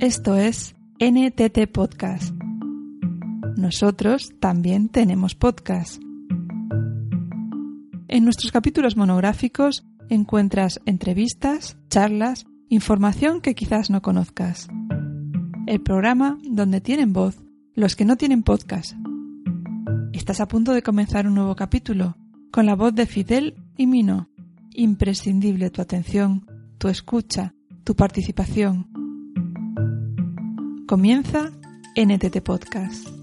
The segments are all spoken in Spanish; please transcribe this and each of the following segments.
Esto es NTT Podcast. Nosotros también tenemos podcast. En nuestros capítulos monográficos encuentras entrevistas, charlas, información que quizás no conozcas. El programa donde tienen voz los que no tienen podcast. Estás a punto de comenzar un nuevo capítulo con la voz de Fidel y Mino. Imprescindible tu atención, tu escucha, tu participación. Comienza NTT Podcast.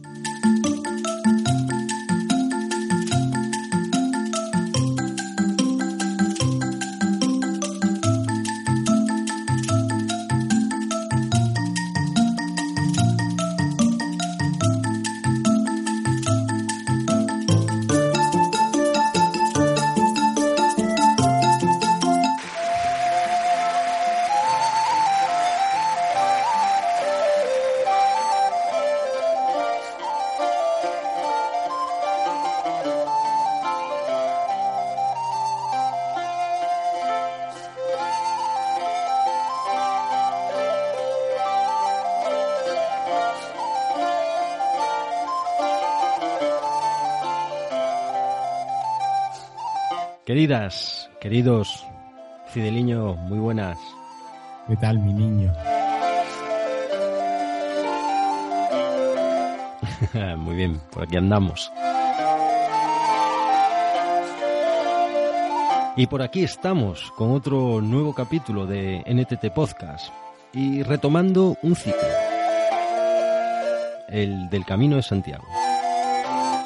Queridas, queridos, Fideliño, muy buenas. ¿Qué tal, mi niño? muy bien, por aquí andamos. Y por aquí estamos con otro nuevo capítulo de NTT Podcast y retomando un ciclo, el del Camino de Santiago.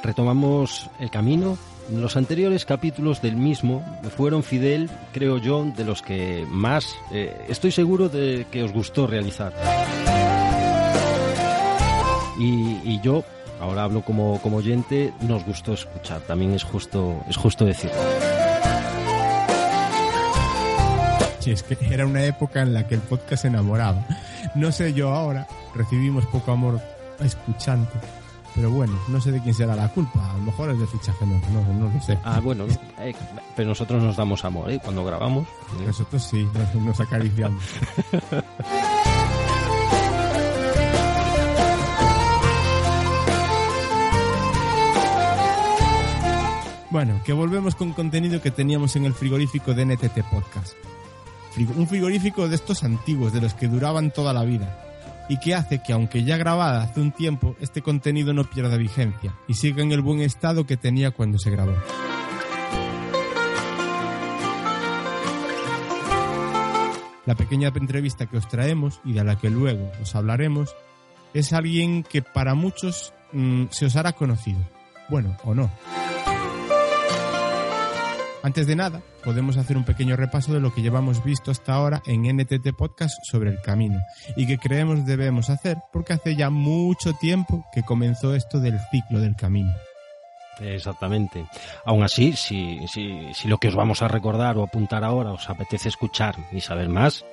Retomamos el camino los anteriores capítulos del mismo fueron Fidel, creo yo, de los que más eh, estoy seguro de que os gustó realizar. Y, yo, ahora hablo como, como oyente, nos gustó escuchar, también es justo, es justo decirlo. Sí, es que era una época en la que el podcast se enamoraba. No sé yo ahora, recibimos poco amor escuchante pero bueno, no sé de quién será la culpa. A lo mejor es de fichaje, no, no, lo sé. Ah, bueno, eh, pero nosotros nos damos amor, ¿eh? Cuando grabamos. Nosotros sí, nos, acariciamos. Bueno, que volvemos con contenido que teníamos en el frigorífico de NTT Podcast. Un frigorífico de estos antiguos, de los que duraban toda la vida y que hace que aunque ya grabada hace un tiempo, este contenido no pierda vigencia y siga en el buen estado que tenía cuando se grabó. La pequeña entrevista que os traemos y de la que luego os hablaremos es alguien que para muchos mm, se os hará conocido. Bueno, o no. Antes de nada, podemos hacer un pequeño repaso de lo que llevamos visto hasta ahora en NTT Podcast sobre el camino y que creemos debemos hacer porque hace ya mucho tiempo que comenzó esto del ciclo del camino. Exactamente. Aún así, si, si, si lo que os vamos a recordar o apuntar ahora os apetece escuchar y saber más,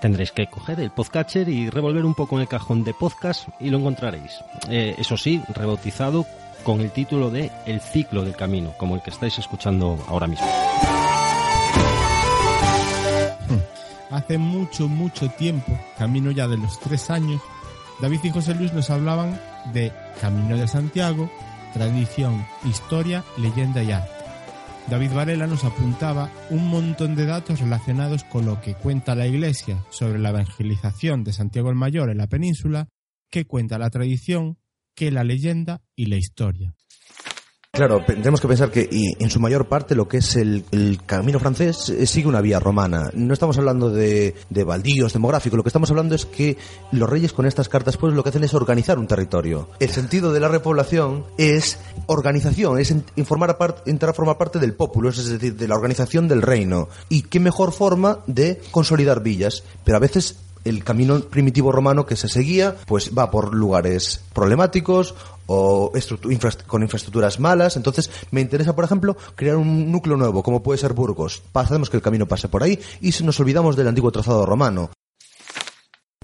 tendréis que coger el podcatcher y revolver un poco en el cajón de podcast y lo encontraréis. Eh, eso sí, rebautizado con el título de El ciclo del camino, como el que estáis escuchando ahora mismo. Hace mucho, mucho tiempo, camino ya de los tres años, David y José Luis nos hablaban de Camino de Santiago, tradición, historia, leyenda y arte. David Varela nos apuntaba un montón de datos relacionados con lo que cuenta la Iglesia sobre la evangelización de Santiago el Mayor en la península, que cuenta la tradición, que la leyenda y la historia. Claro, tenemos que pensar que y en su mayor parte lo que es el, camino francés eh, sigue una vía romana. No estamos hablando de, de, baldíos demográficos, lo que estamos hablando es que los reyes con estas cartas pues lo que hacen es organizar un territorio. El sentido de la repoblación es organización, es informar a entrar a formar parte del pueblo, es decir, de la organización del reino. Y qué mejor forma de consolidar villas, pero a veces el camino primitivo romano que se seguía, pues va por lugares problemáticos o con infraestructuras malas. Entonces, me interesa, por ejemplo, crear un núcleo nuevo, como puede ser Burgos. Pasamos que el camino pase por ahí y nos olvidamos del antiguo trazado romano.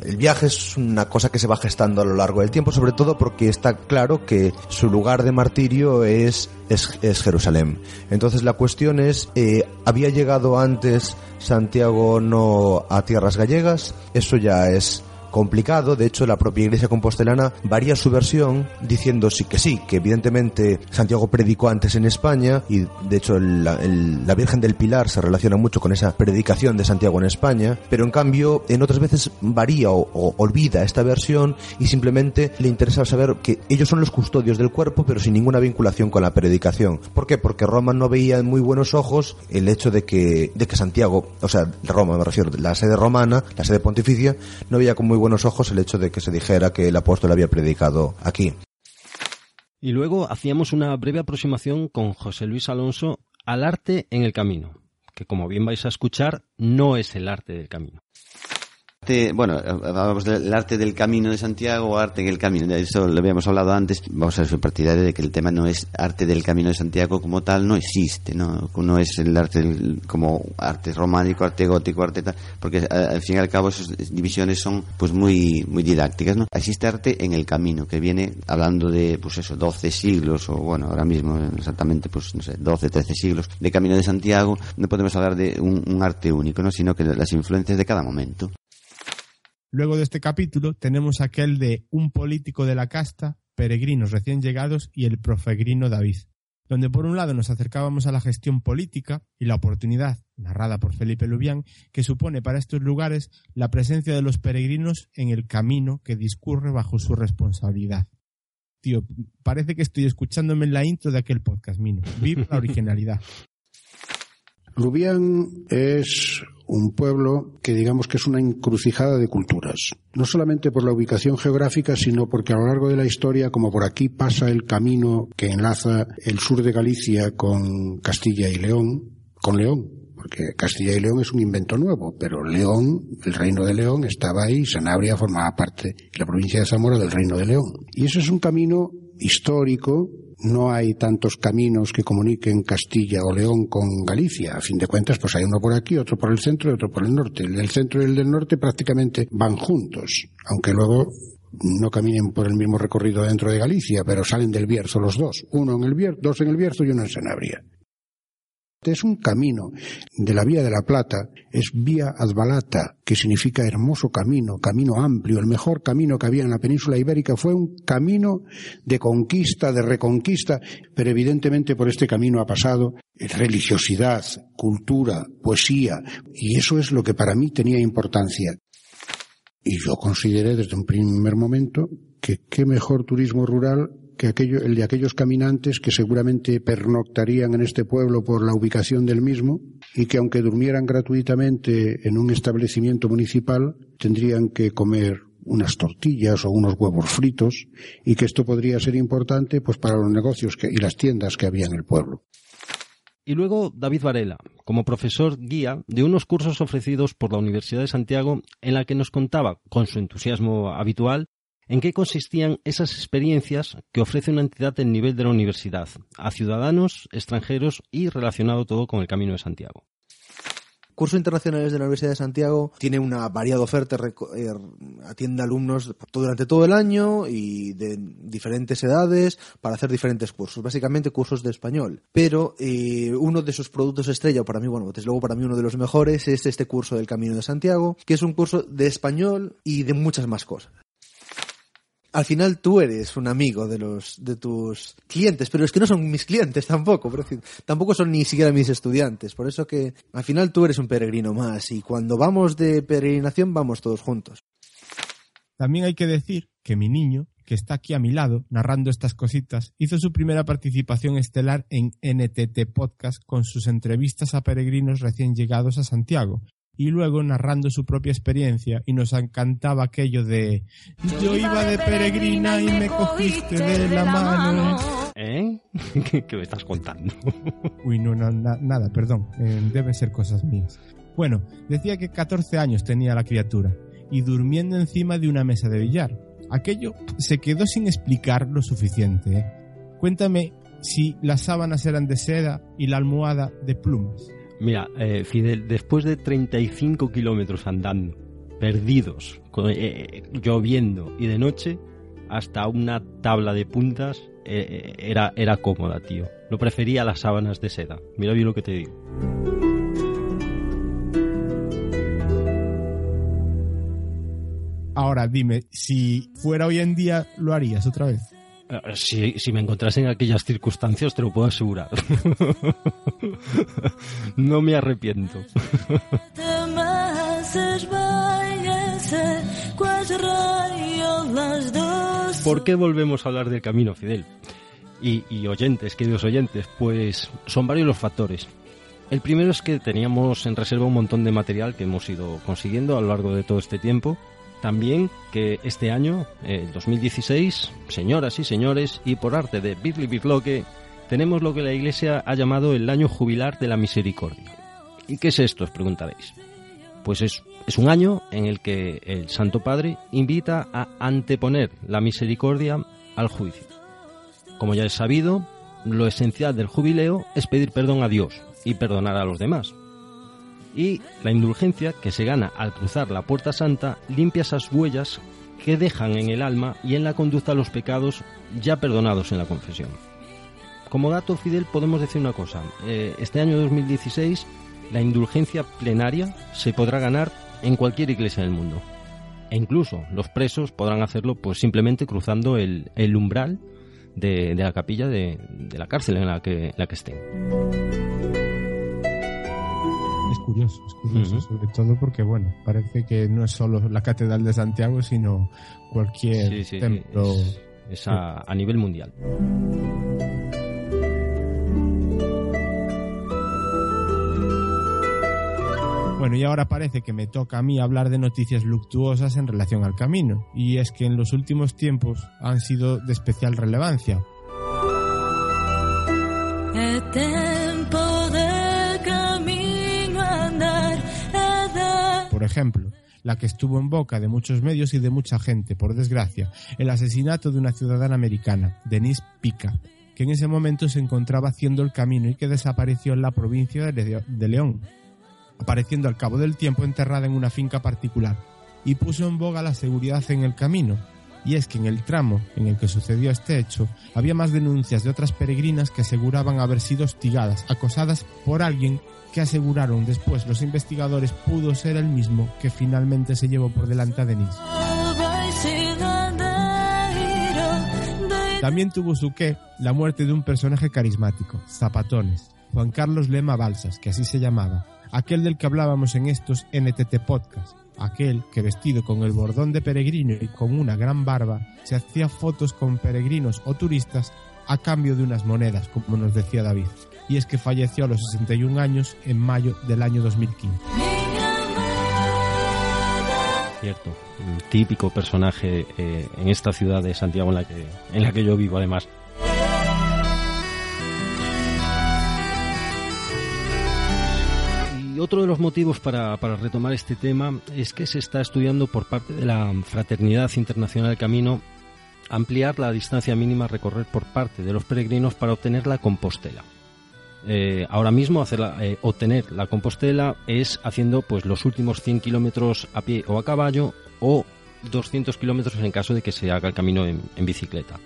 El viaje es una cosa que se va gestando a lo largo del tiempo, sobre todo porque está claro que su lugar de martirio es, es, Jerusalén. Entonces la cuestión es, eh, ¿había llegado antes Santiago no a tierras gallegas? Eso ya es complicado. De hecho, la propia Iglesia compostelana varía su versión diciendo sí que sí, que evidentemente Santiago predicó antes en España y de hecho la Virgen del Pilar se relaciona mucho con esa predicación de Santiago en España, pero en cambio en otras veces varía o, olvida esta versión y simplemente le interesa saber que ellos son los custodios del cuerpo pero sin ninguna vinculación con la predicación. ¿Por qué? Porque Roma no veía en muy buenos ojos el hecho de que, de que Santiago, o sea, Roma me refiero, la sede romana, la sede pontificia, no veía con muy buenos ojos el hecho de que se dijera que el apóstol había predicado aquí. Y luego hacíamos una breve aproximación con José Luis Alonso al arte en el camino, que como bien vais a escuchar, no es el arte del camino bueno, hablamos del arte del camino de Santiago o arte en el camino. Eso lo habíamos hablado antes. Vamos a ser partidario de que el tema no es arte del camino de Santiago como tal, no existe, ¿no? No es el arte como arte románico, arte gótico, arte tal, porque al fin y al cabo esas divisiones son pues muy, muy didácticas, ¿no? Existe arte en el camino, que viene hablando de, pues eso, 12 siglos, o bueno, ahora mismo exactamente, pues no sé, 12, 13 siglos de camino de Santiago. No podemos hablar de un, arte único, ¿no? Sino que las influencias de cada momento. Luego de este capítulo tenemos aquel de un político de la casta, peregrinos recién llegados y el profegrino David, donde por un lado nos acercábamos a la gestión política y la oportunidad, narrada por Felipe Lubián, que supone para estos lugares la presencia de los peregrinos en el camino que discurre bajo su responsabilidad. Tío, parece que estoy escuchándome en la intro de aquel podcast, Mino. Viva la originalidad. Lubián es un pueblo que digamos que es una encrucijada de culturas. No solamente por la ubicación geográfica, sino porque a lo largo de la historia, como por aquí pasa el camino que enlaza el sur de Galicia con Castilla y León, con León, porque Castilla y León es un invento nuevo, pero León, el reino de León, estaba ahí, Sanabria formaba parte, la provincia de Zamora, del reino de León. Y eso es un camino histórico no hay tantos caminos que comuniquen Castilla o León con Galicia. A fin de cuentas, pues hay uno por aquí, otro por el centro y otro por el norte. El del centro y el del norte prácticamente van juntos, aunque luego no caminen por el mismo recorrido dentro de Galicia, pero salen del Bierzo los dos. Uno en el Bierzo, dos en el Bierzo y uno en Sanabria. Es un camino de la Vía de la Plata, es Vía Advalata, que significa hermoso camino, camino amplio, el mejor camino que había en la península ibérica fue un camino de conquista, de reconquista, pero evidentemente por este camino ha pasado religiosidad, cultura, poesía, y eso es lo que para mí tenía importancia. Y yo consideré desde un primer momento que qué mejor turismo rural que el de aquellos caminantes que seguramente pernoctarían en este pueblo por la ubicación del mismo y que aunque durmieran gratuitamente en un establecimiento municipal, tendrían que comer unas tortillas o unos huevos fritos y que esto podría ser importante pues para los negocios y las tiendas que había en el pueblo. Y luego David Varela, como profesor guía de unos cursos ofrecidos por la Universidad de Santiago en la que nos contaba, con su entusiasmo habitual, ¿En qué consistían esas experiencias que ofrece una entidad del nivel de la universidad a ciudadanos, extranjeros y relacionado todo con el Camino de Santiago? Cursos internacionales de la Universidad de Santiago tiene una variada oferta, eh, atiende alumnos durante todo el año y de diferentes edades para hacer diferentes cursos, básicamente cursos de español. Pero eh, uno de sus productos estrella, para mí, bueno, desde luego para mí uno de los mejores, es este curso del Camino de Santiago, que es un curso de español y de muchas más cosas al final tú eres un amigo de los de tus clientes, pero es que no son mis clientes tampoco, tampoco son ni siquiera mis estudiantes, por eso que al final tú eres un peregrino más y cuando vamos de peregrinación vamos todos juntos. También hay que decir que mi niño, que está aquí a mi lado narrando estas cositas, hizo su primera participación estelar en NTT Podcast con sus entrevistas a peregrinos recién llegados a Santiago, y luego narrando su propia experiencia y nos encantaba aquello de yo iba de peregrina y me cogiste de la mano. ¿Eh? ¿Qué me estás contando? Uy, no, nada, perdón, eh, deben ser cosas mías. Bueno, decía que 14 años tenía la criatura y durmiendo encima de una mesa de billar. Aquello se quedó sin explicar lo suficiente. ¿eh? Cuéntame si las sábanas eran de seda y la almohada de plumas. Mira, eh, Fidel, después de 35 kilómetros andando, perdidos, con- eh, lloviendo y de noche, hasta una tabla de puntas eh, era, era cómoda, tío. Lo prefería las sábanas de seda. Mira bien lo que te digo. Ahora dime, si fuera hoy en día, ¿lo harías otra vez? Eh, Si, si me encontrase en aquellas circunstancias, te lo puedo asegurar. no me arrepiento. ¿Por qué volvemos a hablar del camino, Fidel? Y, y oyentes, queridos oyentes, pues son varios los factores. El primero es que teníamos en reserva un montón de material que hemos ido consiguiendo a lo largo de todo este tiempo. También que este año, el 2016, señoras y señores, y por arte de Birli Birloque, tenemos lo que la Iglesia ha llamado el año jubilar de la misericordia. ¿Y qué es esto? Os preguntaréis. Pues es, es un año en el que el Santo Padre invita a anteponer la misericordia al juicio. Como ya es sabido, lo esencial del jubileo es pedir perdón a Dios y perdonar a los demás. Y la indulgencia que se gana al cruzar la puerta santa limpia esas huellas que dejan en el alma y en la conducta los pecados ya perdonados en la confesión. Como dato fidel podemos decir una cosa. Eh, este año 2016 la indulgencia plenaria se podrá ganar en cualquier iglesia del mundo. E incluso los presos podrán hacerlo pues simplemente cruzando el, umbral de, la capilla de, de la cárcel en la que, la que estén. Es curioso, es curioso, sobre todo porque, bueno, parece que no es solo la Catedral de Santiago, sino cualquier Sí, sí, templo. es, es a, a nivel mundial. Bueno, y ahora parece que me toca a mí hablar de noticias luctuosas en relación al camino, y es que en los últimos tiempos han sido de especial relevancia. É ejemplo, la que estuvo en boca de muchos medios y de mucha gente, por desgracia, el asesinato de una ciudadana americana, Denise Pica, que en ese momento se encontraba haciendo el camino y que desapareció en la provincia de Le- de León, apareciendo al cabo del tiempo enterrada en una finca particular, y puso en boga la seguridad en el camino. Y es que en el tramo en el que sucedió este hecho había más denuncias de otras peregrinas que aseguraban haber sido hostigadas, acosadas por alguien que aseguraron después los investigadores pudo ser el mismo que finalmente se llevó por delante a Denise. También tuvo su qué la muerte de un personaje carismático, Zapatones, Juan Carlos Lema Balsas, que así se llamaba, aquel del que hablábamos en estos NTT Podcast, aquel que vestido con el bordón de peregrino y con una gran barba, se hacía fotos con peregrinos o turistas a cambio de unas monedas, como nos decía David. Y es que falleció a los 61 años en mayo del año 2015. minha amada Cierto, un típico personaje eh, en esta ciudad de Santiago en la que, en la que yo vivo además. Otro de los motivos para, retomar este tema es que se está estudiando por parte de la Fraternidad Internacional del Camino ampliar la distancia mínima a recorrer por parte de los peregrinos para obtener la Compostela. Eh, ahora mismo eh, obtener la Compostela es haciendo pues los últimos 100 kilómetros a pie o a caballo o 200 kilómetros en caso de que se haga el camino en, bicicleta.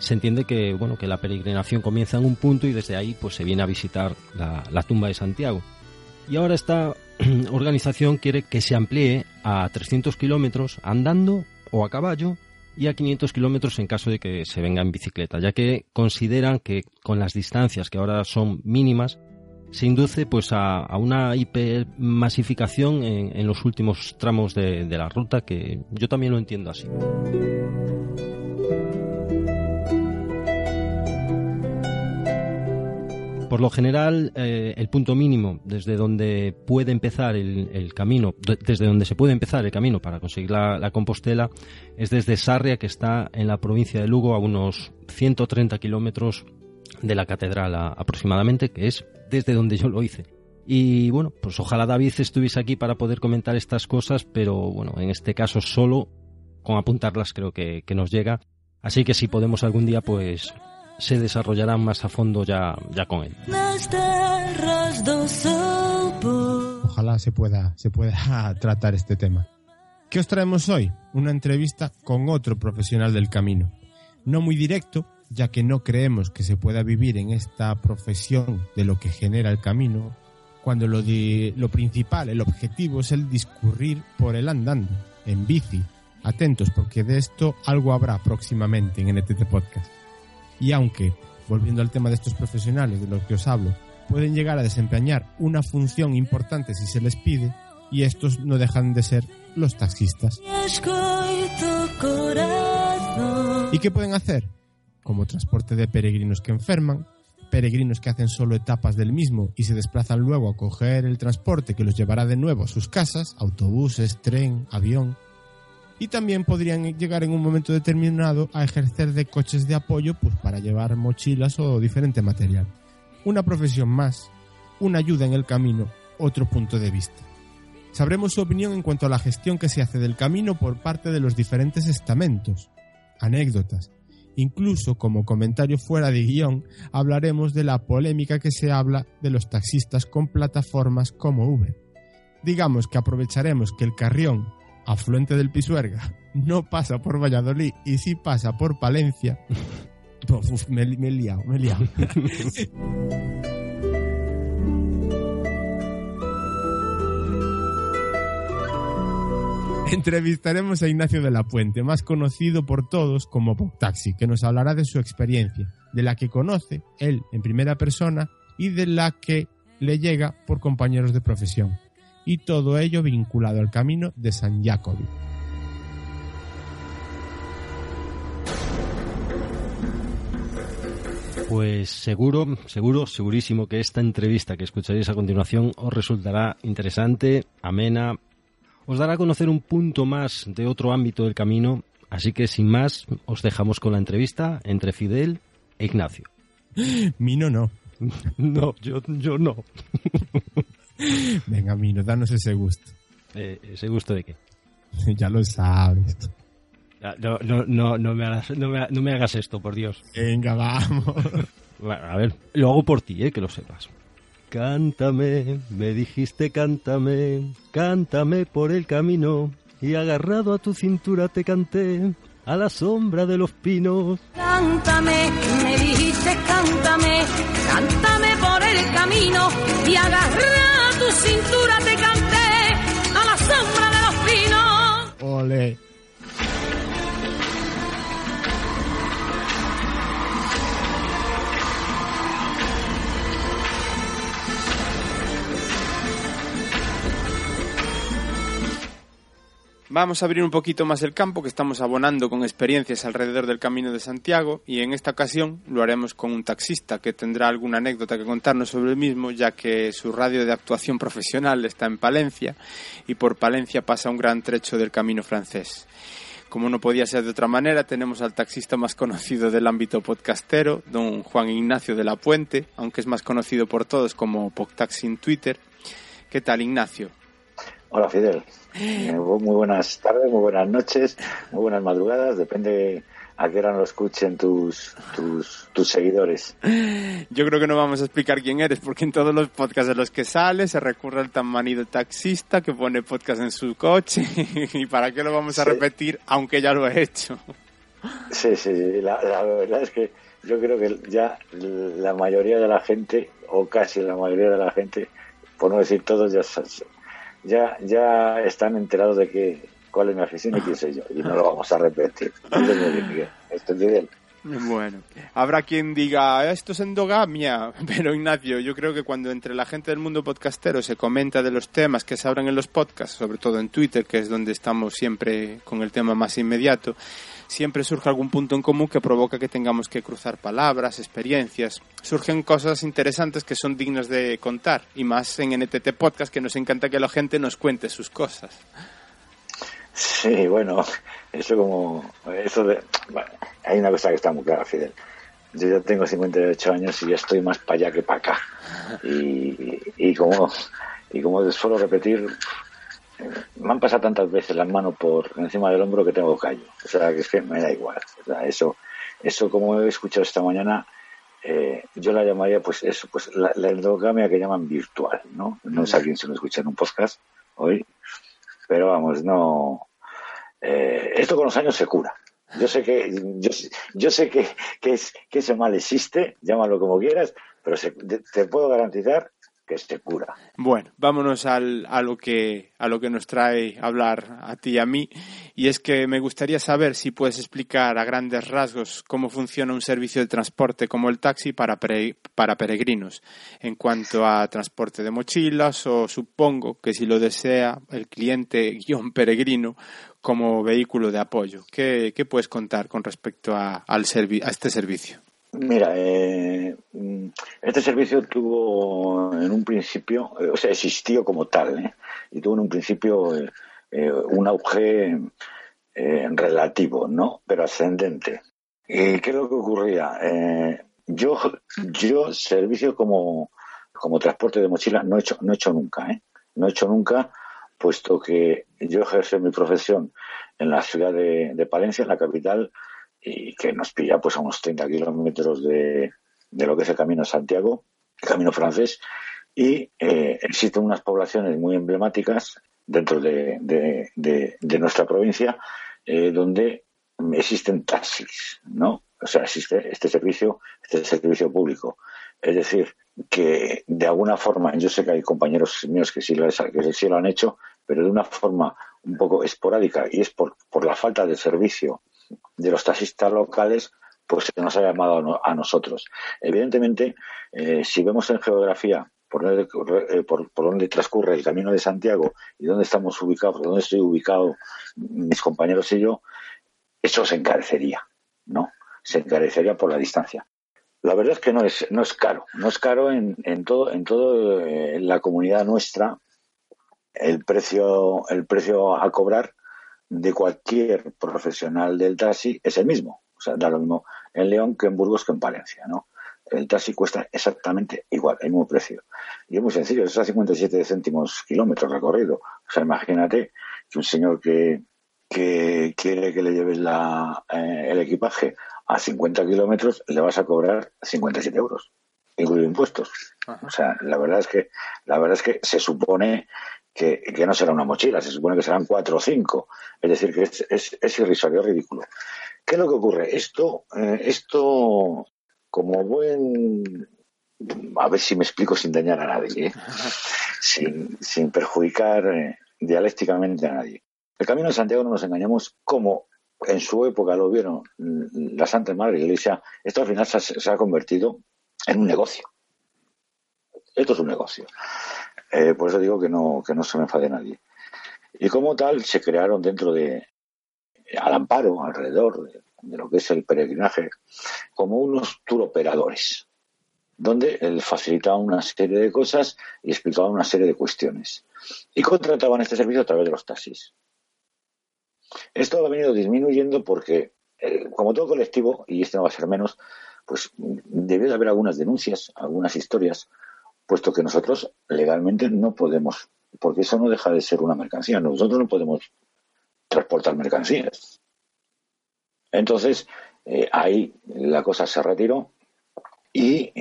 Se entiende que bueno que la peregrinación comienza en un punto y desde ahí pues se viene a visitar la tumba de Santiago. Y ahora esta organización quiere que se amplíe a 300 kilómetros andando o a caballo y a 500 kilómetros en caso de que se venga en bicicleta, ya que consideran que con las distancias que ahora son mínimas se induce pues a, a una hipermasificación en, en los últimos tramos de, de la ruta que yo también lo entiendo así. Por lo general, eh, el punto mínimo desde donde puede empezar el, camino, de- desde donde se puede empezar el camino para conseguir la, la Compostela, es desde Sarria, que está en la provincia de Lugo, a unos 130 kilómetros de la catedral aproximadamente, que es desde donde yo lo hice. Y bueno, pues ojalá David estuviese aquí para poder comentar estas cosas, pero bueno, en este caso solo con apuntarlas creo que nos llega. Así que si podemos algún día, pues se desarrollarán más a fondo ya, ya con él. Ojalá se pueda, se pueda tratar este tema. ¿Qué os traemos hoy? Una entrevista con otro profesional del camino. No muy directo, ya que no creemos que se pueda vivir en esta profesión de lo que genera el camino, cuando lo, di- lo principal, el objetivo es el discurrir por el andando, en bici. Atentos, porque de esto algo habrá próximamente en NTT Podcast. Y aunque, volviendo al tema de estos profesionales de los que os hablo, pueden llegar a desempeñar una función importante si se les pide, y estos no dejan de ser los taxistas. ¿Y qué pueden hacer? Como transporte de peregrinos que enferman, peregrinos que hacen solo etapas del mismo y se desplazan luego a coger el transporte que los llevará de nuevo a sus casas, autobuses, tren, avión. Y también podrían llegar en un momento determinado a ejercer de coches de apoyo pues para llevar mochilas o diferente material. Una profesión más, una ayuda en el camino, otro punto de vista. Sabremos su opinión en cuanto a la gestión que se hace del camino por parte de los diferentes estamentos, anécdotas. Incluso como comentario fuera de guion, hablaremos de la polémica que se habla de los taxistas con plataformas como Uber. Digamos que aprovecharemos que el Carrión, afluente del Pisuerga, no pasa por Valladolid y sí pasa por Palencia. Me, me he liado, me he liado. Entrevistaremos a Ignacio de la Puente, más conocido por todos como Taxi, que nos hablará de su experiencia, de la que conoce él en primera persona y de la que le llega por compañeros de profesión. Y todo ello vinculado al camino de San Jacobi. Pues seguro, seguro, segurísimo que esta entrevista que escucharéis a continuación os resultará interesante, amena, os dará a conocer un punto más de otro ámbito del camino, así que sin más os dejamos con la entrevista entre Fidel e Ignacio. Mino no. No, yo, yo no. Venga, Mino, danos ese gusto. Eh, ¿Ese gusto de qué? ya lo sabes. No, no, no, no, me hagas, no, me, no me hagas esto, por Dios. Venga, vamos. Bueno, a ver, lo hago por ti, eh, que lo sepas. Cántame, me dijiste cántame, cántame por el camino, y agarrado a tu cintura te canté, a la sombra de los pinos. Cántame, me dijiste cántame, cántame por el camino y agarra a tu cintura Vamos a abrir un poquito más el campo que estamos abonando con experiencias alrededor del Camino de Santiago y en esta ocasión lo haremos con un taxista que tendrá alguna anécdota que contarnos sobre el mismo ya que su radio de actuación profesional está en Palencia y por Palencia pasa un gran trecho del Camino francés. Como no podía ser de otra manera, tenemos al taxista más conocido del ámbito podcastero, don Juan Ignacio de la Puente, aunque es más conocido por todos como Podtaxi Twitter. ¿Qué tal, Ignacio? Hola Fidel, Eh, muy buenas tardes, muy buenas noches, muy buenas madrugadas, depende a qué hora lo escuchen tus, tus, tus seguidores. Yo creo que no vamos a explicar quién eres, porque en todos los podcasts en los que sale se recurre al tan manido taxista que pone podcast en su coche. ¿Y para qué lo vamos a Sí. repetir, aunque ya lo he hecho? Sí, sí, sí, la, la verdad es que yo creo que ya la mayoría de la gente, o casi la mayoría de la gente, por no decir todos, ya, ya, ya están enterados de que cuál es mi afición y quién soy yo, y no lo vamos a repetir. Esto es Fidel. Bueno, habrá quien diga, esto es endogamia, pero Ignacio, yo creo que cuando entre la gente del mundo podcastero se comenta de los temas que se abren en los podcasts, sobre todo en Twitter, que es donde estamos siempre con el tema más inmediato, siempre surge algún punto en común que provoca que tengamos que cruzar palabras, experiencias. Surgen cosas interesantes que son dignas de contar, y más en NTT Podcast, que nos encanta que la gente nos cuente sus cosas. Sí, bueno, eso como, eso hay una cosa que está muy clara, Fidel. yo ya tengo 58 años y ya estoy más para allá que para acá. Y, y como y como suelo repetir, me han pasado tantas veces las manos por encima del hombro que tengo callo. O sea, que es que me da igual. O sea, eso, eso como he escuchado esta mañana, eh, yo la llamaría, pues eso, pues la, la endogamia que llaman virtual, ¿no? No sé a quién se lo escucha en un podcast hoy, pero vamos, no. Eh, esto con los años se cura. Yo sé que, yo, yo sé que, que, es, que ese mal existe, llámalo como quieras, pero se, te puedo garantizar que cura. Bueno, vámonos al, a, lo que, a lo que nos trae hablar a ti y a mí, y es que me gustaría saber si puedes explicar a grandes rasgos cómo funciona un servicio de transporte como el taxi para, para peregrinos, en cuanto a transporte de mochilas o supongo que si lo desea el cliente guion peregrino como vehículo de apoyo. ¿Qué, qué puedes contar con respecto a, al a este servicio? Mira, eh, este servicio tuvo en un principio, eh, o sea, existió como tal, ¿eh? y tuvo en un principio eh, eh un auge eh, relativo, ¿no? Pero ascendente. ¿Y qué es lo que ocurría? yo, yo servicio como, como transporte de mochila no he hecho, no he hecho nunca, ¿eh? No he hecho nunca, puesto que yo ejerzo mi profesión en la ciudad de, de Palencia, en la capital, y que nos pilla pues a unos 30 kilómetros de, de lo que es el Camino de Santiago, el Camino francés, y eh, existen unas poblaciones muy emblemáticas dentro de, de, nuestra provincia eh, donde existen taxis, ¿no? O sea, existe este servicio, este servicio público. Es decir, que de alguna forma, yo sé que hay compañeros míos que sí lo, que sí lo han hecho, pero de una forma un poco esporádica y es por, por la falta de servicio de los taxistas locales pues se nos ha llamado a nosotros. Evidentemente, eh, si vemos en geografía por donde, eh, por, donde, transcurre el camino de Santiago y dónde estamos ubicados, dónde estoy ubicado mis compañeros y yo, eso se encarecería, ¿no? Se encarecería por la distancia. La verdad es que no es, no es caro, no es caro en, en todo, en todo eh, la comunidad nuestra. El precio, el precio a cobrar de cualquier profesional del taxi es el mismo. O sea, da lo mismo en León que en Burgos que en Palencia, ¿no? El taxi cuesta exactamente igual, el mismo precio. Y es muy sencillo, es a 57 céntimos kilómetros recorrido. O sea, imagínate que un señor que, que quiere que le lleves la, eh, el equipaje a 50 kilómetros, le vas a cobrar 57 euros, incluido impuestos. Ajá. O sea, la verdad es que, la verdad es que se supone que, que, no será una mochila, se supone que serán cuatro o cinco. Es decir, que es, es, es irrisorio, ridículo. ¿Qué es lo que ocurre? Esto, eh, esto como buen... A ver si me explico sin dañar a nadie, ¿eh? sin, sin, perjudicar eh, dialécticamente a nadie. El Camino de Santiago no nos engañamos como en su época lo vieron la Santa Madre Iglesia, esto al final se ha, se ha convertido en un negocio. Esto es un negocio. Eh, por eso digo que no, se me enfade nadie. Y como tal, se crearon dentro de, al amparo, alrededor de, lo que es el peregrinaje, como unos tour operadores, donde él facilitaba una serie de cosas y explicaba una serie de cuestiones. Y contrataban este servicio a través de los taxis. Esto ha venido disminuyendo porque, como todo colectivo, y este no va a ser menos, pues debe de haber algunas denuncias, algunas historias, puesto que nosotros legalmente no podemos, porque eso no deja de ser una mercancía, nosotros no podemos transportar mercancías. Entonces, eh, ahí la cosa se retiró y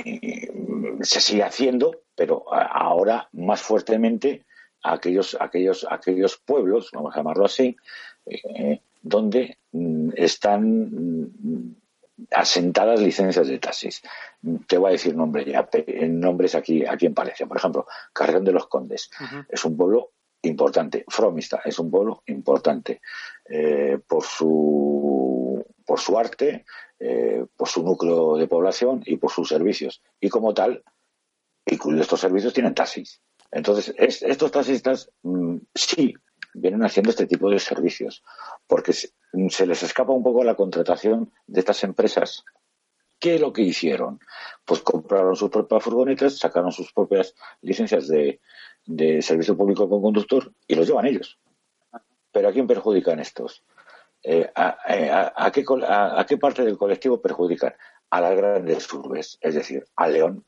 se sigue haciendo, pero ahora más fuertemente aquellos, aquellos, aquellos pueblos, vamos a llamarlo así, eh, donde mm, están mm, asentadas licencias de taxis. Te voy a decir nombres ya, nombres aquí, aquí en Palencia. Por ejemplo, Carrión de los Condes. Uh -huh. Es un pueblo importante. Fromista es un pueblo importante eh, por su por su arte, eh, por su núcleo de población y por sus servicios. Y como tal, incluidos estos servicios, tienen taxis. Entonces, es, estos taxistas mmm, sí vienen haciendo este tipo de servicios, porque se, les escapa un poco la contratación de estas empresas ¿Qué es lo que hicieron? Pues compraron sus propias furgonetas, sacaron sus propias licencias de, de servicio público con conductor y los llevan ellos. Pero ¿a quién perjudican estos? Eh, a, a, a, qué, a, qué, parte del colectivo perjudican? a las grandes urbes, es decir, a León,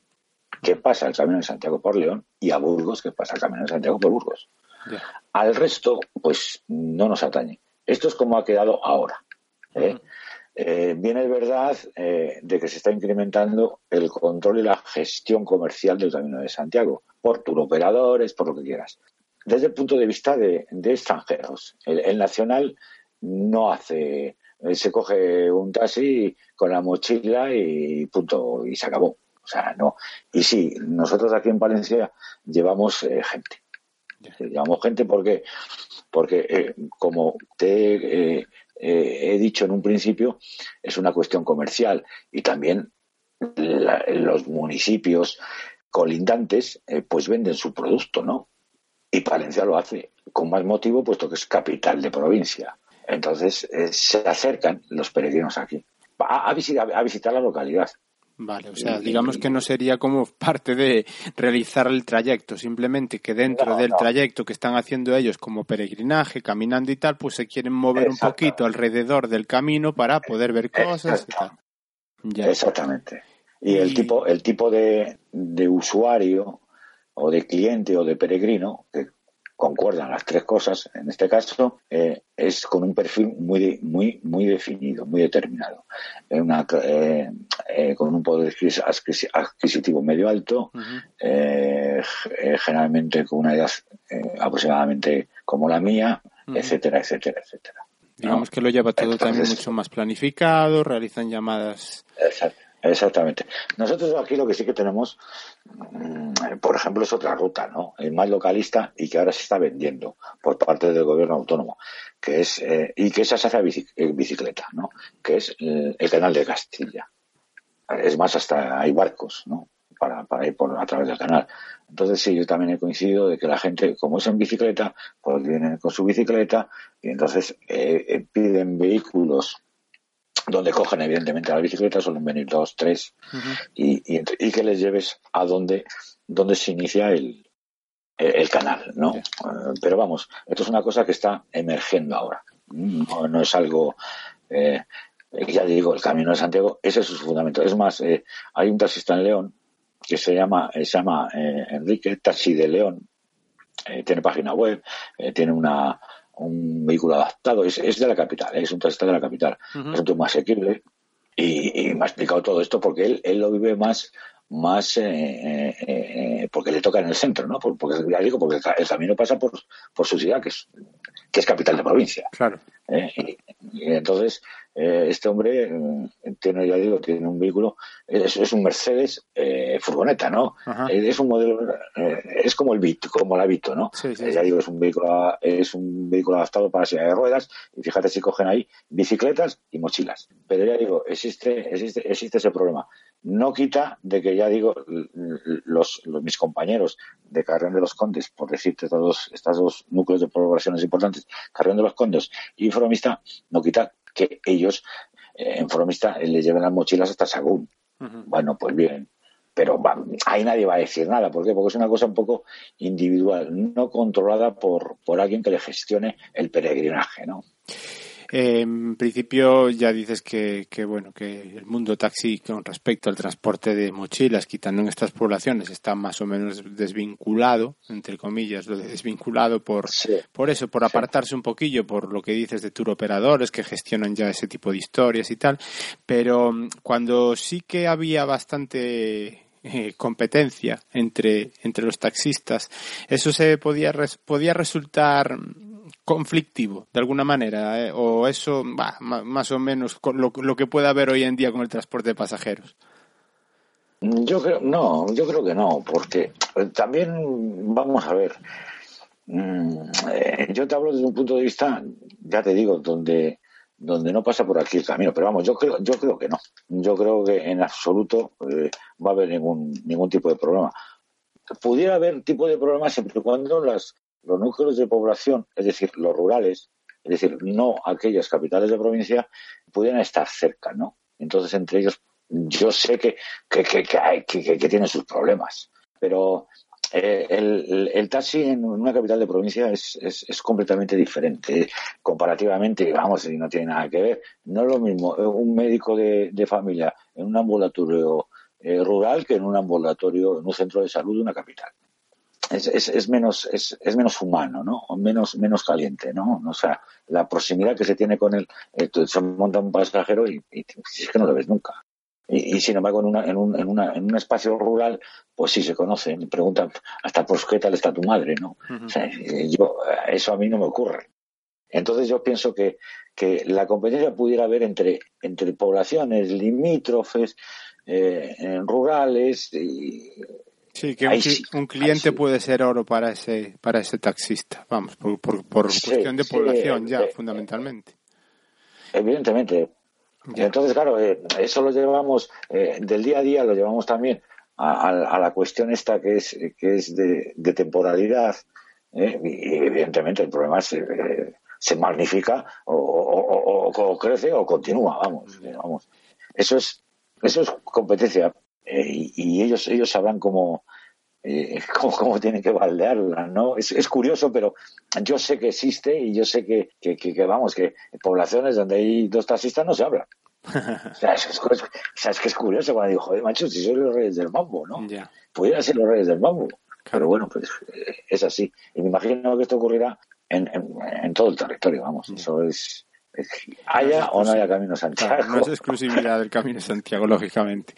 que pasa el Camino de Santiago por León, y a Burgos, que pasa el Camino de Santiago por Burgos. Al resto, pues no nos atañe. Esto es como ha quedado ahora. ¿eh? Eh, bien es verdad eh, de que se está incrementando el control y la gestión comercial del Camino de Santiago por turoperadores, por lo que quieras. Desde el punto de vista de, extranjeros, el, nacional no hace, se coge un taxi con la mochila y punto, y se acabó. O sea, no. Y sí, nosotros aquí en Valencia llevamos gente. Llevamos gente porque, porque como te eh, he dicho en un principio, es una cuestión comercial y también los municipios colindantes eh, pues venden su producto, ¿no? Y Palencia lo hace con más motivo puesto que es capital de provincia. Entonces eh, se acercan los peregrinos aquí a visitar la localidad. Vale, o sea, digamos que no sería como parte de realizar el trayecto, simplemente que dentro del trayecto que están haciendo ellos como peregrinaje, caminando y tal, pues se quieren mover un poquito alrededor del camino para poder ver cosas y tal. Exactamente. Y, el tipo, el tipo de, de usuario o de cliente o de peregrino que concuerdan las tres cosas, en este caso, eh, es con un perfil muy, muy, muy definido, muy determinado. Una, eh, eh, con un poder adquisitivo medio alto, generalmente con una edad aproximadamente como la mía, etcétera, etcétera, etcétera. Digamos que lo lleva todo también mucho más planificado, realizan llamadas. Exacto. Exactamente. Nosotros aquí lo que sí que tenemos, mm, por ejemplo, es otra ruta, ¿no? El más localista y que ahora se está vendiendo por parte del gobierno autónomo, que es eh, y que esa se hace a bicicleta, ¿no? Que es eh, el canal de Castilla. Es más, hasta hay barcos, ¿no? Para, para ir por a través del canal. Entonces sí, yo también he coincidido de que la gente, como es en bicicleta, pues vienen con su bicicleta y entonces eh, piden vehículos donde cogen evidentemente la bicicleta, suelen venir dos, tres, y, y, que les lleves a donde, donde se inicia el, el canal, ¿no? Eh, pero vamos, esto es una cosa que está emergiendo ahora. No, es algo, eh, ya digo, el Camino de Santiago, ese es su fundamento. Es más, eh, hay un taxista en León que se llama, se llama Enrique Taxi de León, tiene página web, tiene una, un vehículo adaptado, es, es de la capital, es un taxista de la capital, es un tema asequible y, me ha explicado todo esto porque él, él lo vive más más eh, eh, eh, porque le toca en el centro, ¿no? Porque, ya digo, porque el camino pasa por, por su ciudad, que es, que es capital de provincia. Claro. y, entonces, este hombre tiene, ya digo, tiene un vehículo, es, un Mercedes furgoneta, ¿no? es un modelo, es como el Vito, como la Vito, ¿no? ya digo, es un vehículo, es un vehículo adaptado para silla de ruedas y fíjate si cogen ahí bicicletas y mochilas. Pero ya digo, existe, existe, existe ese problema no quita de que ya digo, los, mis compañeros de Carrión de los Condes, por decirte todos estos dos núcleos de poblaciones importantes, Carrión de los Condes y Foromista, no quita que ellos eh, en Foromista les lleven las mochilas hasta Sagún. Bueno, pues bien, pero ahí nadie va a decir nada. ¿Por qué? Porque es una cosa un poco individual, no controlada por, por alguien que le gestione el peregrinaje, ¿no? En principio ya dices que, que, bueno que el mundo taxi con respecto al transporte de mochilas, quitando en estas poblaciones, está más o menos desvinculado, entre comillas, desvinculado por, por eso, por apartarse un poquillo, por lo que dices de tour operadores que gestionan ya ese tipo de historias y tal. Pero mm, cuando sí que había bastante eh, competencia entre, entre los taxistas, eso se podía, podía resultar conflictivo, de alguna manera, eh, o eso, va más o menos lo, lo que puede haber hoy en día con el transporte de pasajeros. Yo creo, no, yo creo que no, porque eh, también vamos a ver. Mm, eh, yo te hablo desde un punto de vista, ya te digo, donde donde no pasa por aquí el camino, pero vamos, yo creo, yo creo que no. Yo creo que en absoluto va a haber ningún ningún tipo de problema. Pudiera haber tipo de problema siempre y cuando las los núcleos de población, es decir, los rurales, es decir, no aquellas capitales de provincia, pudieran estar cerca, ¿no? Entonces, entre ellos, yo sé que, que, que, tienen sus problemas, pero eh, el, taxi en una capital de provincia es, es, completamente diferente. Comparativamente, vamos, y no tiene nada que ver. No es lo mismo eh, un médico de, de familia en un ambulatorio eh, rural que en un ambulatorio, en un centro de salud de una capital. Es, es, es, menos es, es menos humano, ¿no? O menos menos caliente, ¿no? O sea, la proximidad que se tiene con él, se monta un pasajero y, y, es que no lo ves nunca. Y, y sin embargo, en, una, en, un, en, una, en un espacio rural, pues sí se conocen. Preguntan hasta por qué tal está tu madre, ¿no? O sea, yo, eso a mí no me ocurre. Entonces yo pienso que, que la competencia pudiera haber entre, entre poblaciones limítrofes, eh, rurales y Sí, que un, sí, un cliente sí. puede ser oro para ese para ese taxista, vamos, por, por, por sí, cuestión de población ya, eh, fundamentalmente. Evidentemente. Ya. Entonces, claro, eh, eso lo llevamos eh, del día a día, lo llevamos también a, a, a la cuestión esta que es que es de, de temporalidad. y evidentemente el problema se, se magnifica o, o, o, crece o continúa, vamos, vamos. Eso es eso es competencia y, y, ellos ellos sabrán cómo, eh, cómo, cómo tienen que baldearla, ¿no? Es, es, curioso, pero yo sé que existe y yo sé que, que, que, que vamos, que en poblaciones donde hay dos taxistas no se hablan. o, sea, es, es, o sea, es, que es curioso cuando digo, joder, macho, si sois los reyes del mambo, ¿no? Yeah. Pudieran ser los reyes del mambo. Claro. Pero bueno, pues eh, es así. Y me imagino que esto ocurrirá en, en, en todo el territorio, vamos. Yeah. Eso es, haya o no haya Camino Santiago. Claro, no es exclusividad del Camino Santiago, lógicamente.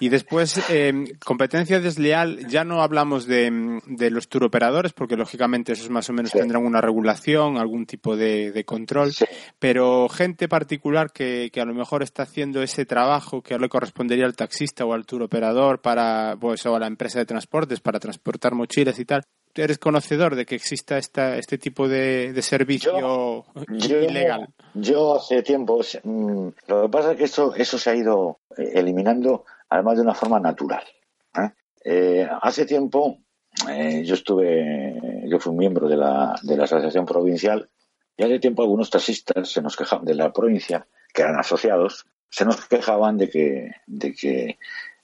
Y después, eh, competencia desleal, ya no hablamos de, de, los turoperadores, porque lógicamente esos más o menos sí. tendrán una regulación, algún tipo de, de control, sí. pero gente particular que, que, a lo mejor está haciendo ese trabajo que le correspondería al taxista o al turoperador para, pues, o a la empresa de transportes para transportar mochilas y tal, eres conocedor de que exista esta, este tipo de, de servicio yo, ilegal? Yo hace tiempo, mmm, lo que pasa es que eso, eso se ha ido eliminando además de una forma natural. ¿eh? Eh, hace tiempo eh, yo estuve, yo fui miembro de la, de la Asociación Provincial y hace tiempo algunos taxistas se nos quejaban de la provincia, que eran asociados, se nos quejaban de que, de que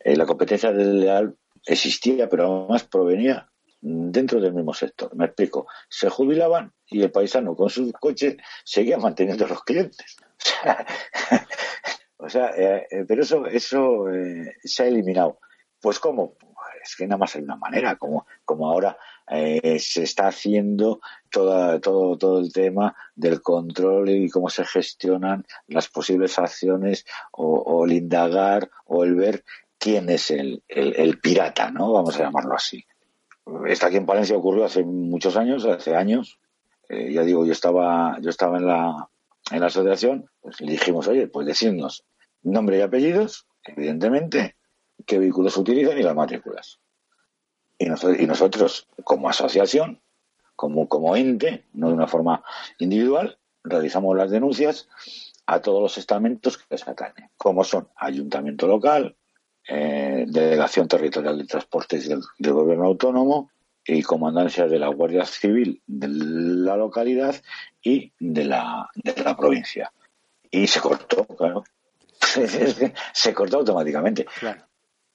la competencia desleal existía, pero además provenía dentro del mismo sector. Me explico. Se jubilaban y el paisano con su coche seguía manteniendo a los clientes. o sea, eh, pero eso, eso eh, se ha eliminado. Pues cómo? Es que nada más hay una manera, como, como ahora eh, se está haciendo toda, todo, todo el tema del control y cómo se gestionan las posibles acciones o, o el indagar o el ver quién es el, el pirata, ¿no? Vamos a llamarlo así esta aquí en Palencia ocurrió hace muchos años, hace años. Eh, ya digo, yo estaba, yo estaba en la, en la asociación, pues le dijimos, oye, pues decirnos nombre y apellidos, evidentemente, qué vehículos utilizan y las matrículas. Y nosotros, como asociación, como, como ente, no de una forma individual, realizamos las denuncias a todos los estamentos que les atañen, como son ayuntamiento local, eh, Delegación Territorial de Transportes del, del, Gobierno Autónomo y Comandancia de la Guardia Civil de la localidad y de la, de la provincia. Y se cortó, claro. se cortó automáticamente. Claro.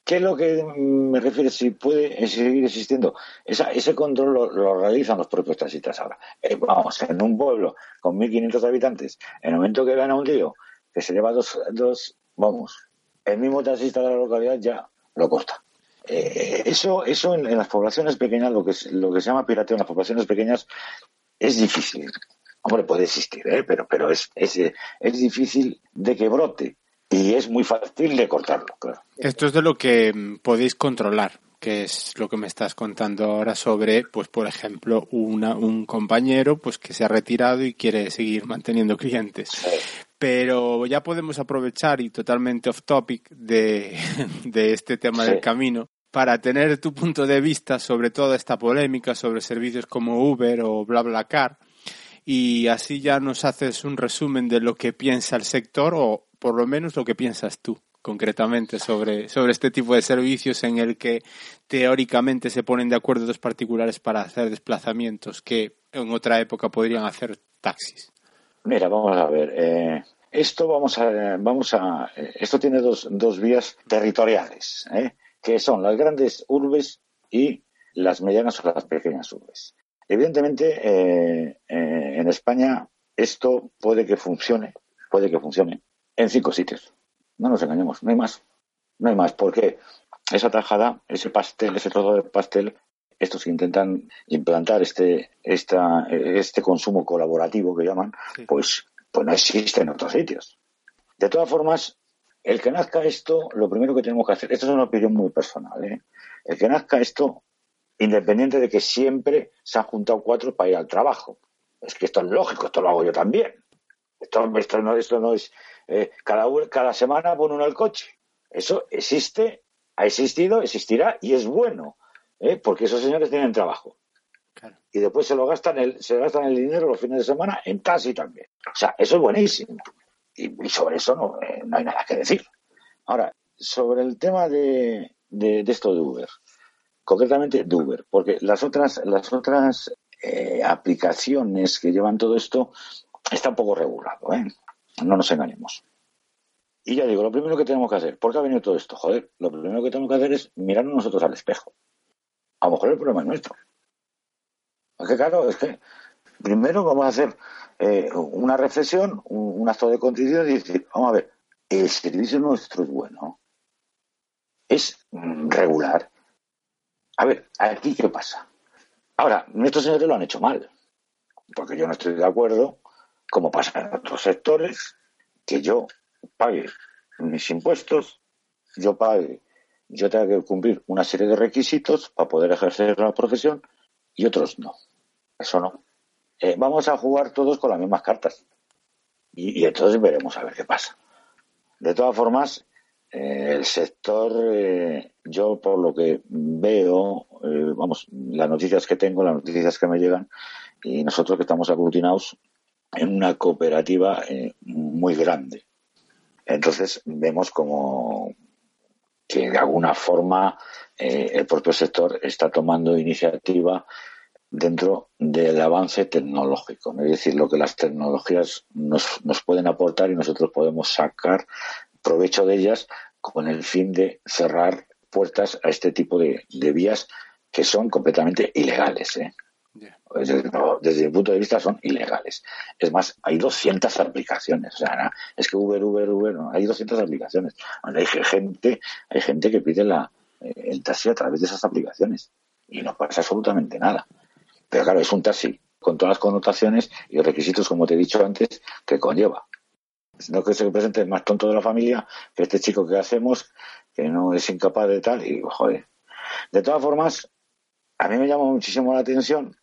¿Qué es lo que me refiero? Si puede seguir existiendo. Esa, ese control lo, lo, realizan los propios taxistas ahora. Eh, vamos, en un pueblo con 1.500 habitantes, en el momento que gana un tío que se lleva dos, dos vamos, el mismo taxista de la localidad ya lo corta. Eh, eso eso en, en, las poblaciones pequeñas, lo que, es, lo que se llama pirateo en las poblaciones pequeñas, es difícil. Hombre, puede existir, ¿eh? pero, pero es, es, es difícil de que brote y es muy fácil de cortarlo, claro. Esto es de lo que podéis controlar que es lo que me estás contando ahora sobre, pues por ejemplo, una, un compañero pues que se ha retirado y quiere seguir manteniendo clientes. Sí. Pero ya podemos aprovechar y totalmente off topic de, de este tema sí. del camino para tener tu punto de vista sobre toda esta polémica sobre servicios como Uber o BlaBlaCar y así ya nos haces un resumen de lo que piensa el sector o por lo menos lo que piensas tú concretamente sobre, sobre este tipo de servicios en el que teóricamente se ponen de acuerdo dos particulares para hacer desplazamientos que en otra época podrían hacer taxis. Mira, vamos a ver. Eh, esto vamos a, vamos a, esto tiene dos, dos vías territoriales, ¿eh? que son las grandes urbes y las medianas o las pequeñas urbes. Evidentemente, eh, eh, en España esto puede que funcione, puede que funcione en cinco sitios. No nos engañemos, no hay más. No hay más, porque esa tajada, ese pastel, ese trozo de pastel, estos que intentan implantar este, esta, este consumo colaborativo que llaman, pues, pues no existe en otros sitios. De todas formas, el que nazca esto, lo primero que tenemos que hacer, esto es una opinión muy personal, ¿eh? el que nazca esto, independiente de que siempre se han juntado cuatro para ir al trabajo. Es que esto es lógico, esto lo hago yo también. Esto, esto no, esto no es eh, cada, cada semana pone uno el coche. Eso existe, ha existido, existirá y es bueno, ¿eh? porque esos señores tienen trabajo. Y después se lo gastan el, se gastan el dinero los fines de semana en taxi también. O sea, eso es buenísimo. Y, sobre eso no, eh, no, hay nada que decir. Ahora, sobre el tema de, de, esto de Uber, concretamente de Uber, porque las otras, las otras eh, aplicaciones que llevan todo esto está un poco regulado, ¿eh? No nos engañemos. Y ya digo, lo primero que tenemos que hacer, ¿por qué ha venido todo esto? Joder, lo primero que tenemos que hacer es mirarnos nosotros al espejo. A lo mejor el problema es nuestro. Es que claro, es que primero vamos a hacer eh, una reflexión, un, acto de contrición y decir, vamos a ver, el servicio nuestro es bueno, es regular. A ver, aquí qué pasa. Ahora, nuestros señores lo han hecho mal, porque yo no estoy de acuerdo, como pasa en otros sectores, que yo pague mis impuestos, yo pague, yo tenga que cumplir una serie de requisitos para poder ejercer la profesión y otros no. Eso no. Eh, vamos a jugar todos con las mismas cartas. Y, entonces veremos a ver qué pasa. De todas formas, eh, el sector, eh, yo por lo que veo, vamos, las noticias que tengo, las noticias que me llegan, y nosotros que estamos aglutinados en una cooperativa muy grande. Entonces vemos como que de alguna forma el propio sector está tomando iniciativa dentro del avance tecnológico, es decir, lo que las tecnologías nos, nos pueden aportar y nosotros podemos sacar provecho de ellas con el fin de cerrar puertas a este tipo de, vías que son completamente ilegales. ¿eh? Desde, el punto de vista son ilegales. Es más, hay 200 aplicaciones. O sea, es que Uber, Uber, Uber, no, hay 200 aplicaciones. hay gente, hay gente que pide la, eh, el taxi a través de esas aplicaciones y no pasa absolutamente nada. Pero claro, es un taxi con todas las connotaciones y requisitos, como te he dicho antes, que conlleva. No que se presente el más tonto de la familia, que este chico que hacemos, que no es incapaz de tal, y joder. De todas formas, a mí me llama muchísimo la atención,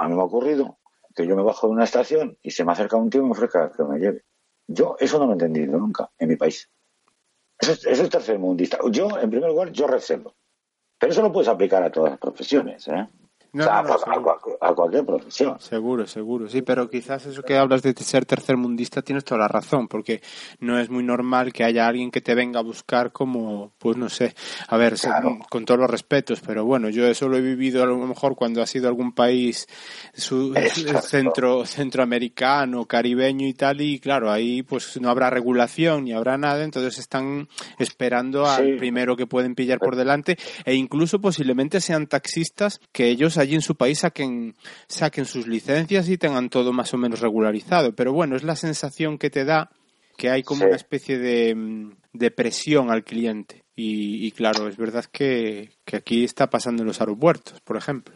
a mí me ha ocurrido, que yo me bajo de una estación y se me acerca un tío y me ofrezca que me lleve. Yo eso no lo he entendido nunca en mi país. Eso es, eso es tercermundista. Yo, en primer lugar, yo recelo. Pero eso lo puedes aplicar a todas las profesiones. ¿eh? A, cualquier profesión. Seguro, seguro. Sí, pero quizás eso que hablas de ser tercermundista tienes toda la razón, porque no es muy normal que haya alguien que te venga a buscar como, pues no sé, a ver, con todos los respetos, pero bueno, yo eso lo he vivido a lo mejor cuando ha sido algún país su, centro centroamericano, caribeño y tal, y claro, ahí pues no habrá regulación ni habrá nada, entonces están esperando al primero que pueden pillar por delante e incluso posiblemente sean taxistas que ellos allí en su país saquen, saquen sus licencias y tengan todo más o menos regularizado. Pero bueno, es la sensación que te da que hay como una especie de, de, presión al cliente. Y, claro, es verdad que, aquí está pasando en los aeropuertos, por ejemplo.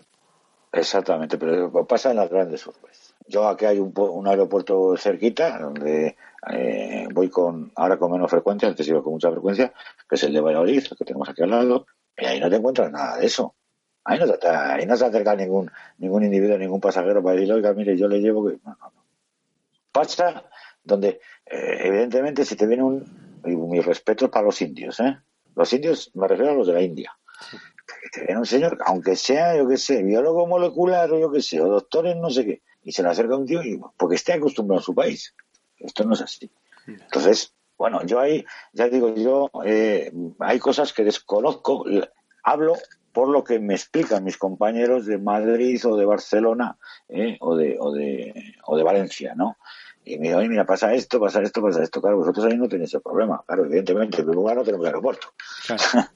Exactamente, pero pasa en las grandes urbes. Yo aquí hay un, un aeropuerto cerquita donde eh, voy con ahora con menos frecuencia, antes iba con mucha frecuencia, que es el de Valladolid, que tenemos aquí al lado, y ahí no te encuentras nada de eso. Ahí no, se, ahí no se acerca ningún, ningún individuo, ningún pasajero para decirle, oiga, mire, yo le llevo que... No, no, no. Pasa donde, eh, evidentemente, si te viene un... Mi respeto para los indios, ¿eh? Los indios, me refiero a los de la India. Que te viene un señor, aunque sea, yo qué sé, biólogo molecular o yo qué sé, o doctores no sé qué, y se le acerca un tío y, porque esté acostumbrado a su país. Esto no es así. Entonces, bueno, yo ahí, ya digo, yo, eh, hay cosas que desconozco, hablo por lo que me explican mis compañeros de Madrid o de Barcelona ¿eh? o, de, o, de, o de Valencia, ¿no? Y me dicen, mira, pasa esto, pasa esto, pasa esto. Claro, vosotros ahí no tenéis ese problema. Claro, evidentemente, en primer lugar no tenemos aeropuerto.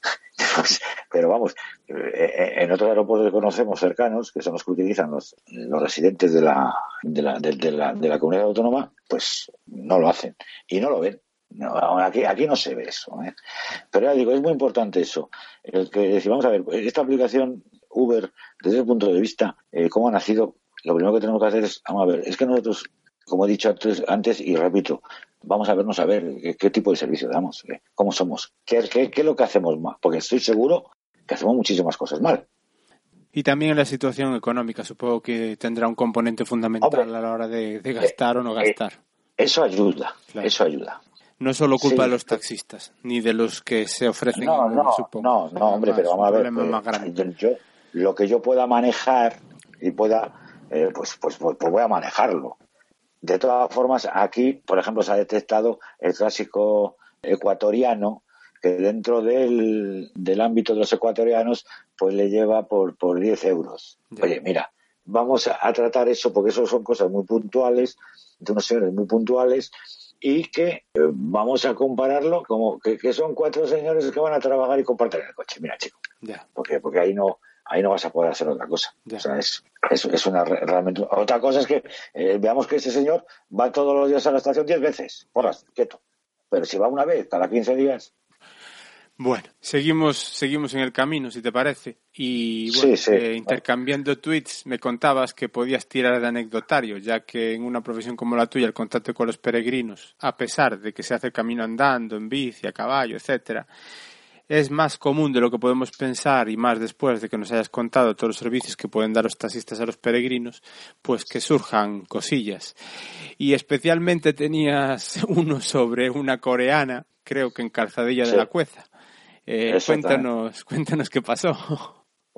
Pues, pero vamos, eh, en otros aeropuertos que conocemos cercanos, que son los que utilizan los, los residentes de la, de, la, de, de la, de la comunidad autónoma, pues no lo hacen y no lo ven. No, aquí, aquí no se ve eso. ¿eh? Pero ya digo, es muy importante eso. El que decir, vamos a ver, esta aplicación Uber, desde el punto de vista, eh, cómo ha nacido, lo primero que tenemos que hacer es, vamos a ver, es que nosotros, como he dicho antes, antes y repito, vamos a vernos a ver qué, qué tipo de servicio damos, eh, cómo somos, qué, qué, qué es lo que hacemos mal, porque estoy seguro que hacemos muchísimas cosas mal. Y también la situación económica, supongo que tendrá un componente fundamental Hombre, a la hora de, de gastar o no gastar. Eso ayuda, Claro. eso ayuda. No es solo culpa Sí. de los taxistas, ni de los que se ofrecen. No, no, supongo. no, no, hombre, Más, pero vamos a ver. eh, yo, yo- lo que yo pueda manejar y pueda, eh, pues, pues, pues, pues voy a manejarlo. De todas formas, aquí, por ejemplo, se ha detectado el clásico ecuatoriano que dentro del, del ámbito de los ecuatorianos, pues le lleva por, por 10 euros. Oye, mira, vamos a, a tratar eso porque eso son cosas muy puntuales, de unos señores muy puntuales, y que eh, vamos a compararlo como que, que son cuatro señores que van a trabajar y comparten el coche. Mira, chico, Ya. porque, porque ahí no ahí no vas a poder hacer otra cosa. Ya. O sea, es, es, es una re- realmente otra cosa es que eh, veamos que ese señor va todos los días a la estación diez veces, porras, quieto. Pero si va una vez cada 15 días, Bueno, seguimos, seguimos en el camino, si te parece. Y bueno, sí. eh, intercambiando tweets, me contabas que podías tirar de anecdotario, ya que en una profesión como la tuya, el contacto con los peregrinos, a pesar de que se hace el camino andando, en bici, a caballo, etcétera, es más común de lo que podemos pensar y más después de que nos hayas contado todos los servicios que pueden dar los taxistas a los peregrinos, pues que surjan cosillas. Y especialmente tenías uno sobre una coreana, creo que en Calzadilla de la Cueza. Eh, cuéntanos, cuéntanos qué pasó.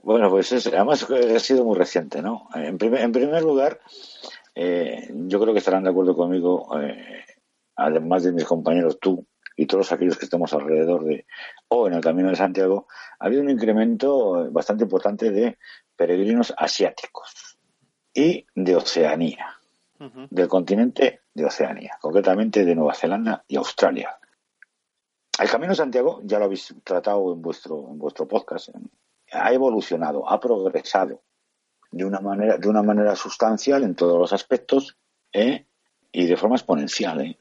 Bueno, pues es, además eh, ha sido muy reciente, ¿no? En primer, en primer lugar, eh, yo creo que estarán de acuerdo conmigo, eh, además de mis compañeros, tú y todos aquellos que estemos alrededor de o en el Camino de Santiago, ha habido un incremento bastante importante de peregrinos asiáticos y de Oceanía, del continente de Oceanía, concretamente de Nueva Zelanda y Australia. El Camino de Santiago, ya lo habéis tratado en vuestro, en vuestro podcast, en- ha evolucionado, ha progresado de una manera, de una manera sustancial en todos los aspectos ¿eh? y de forma exponencial. ¿eh?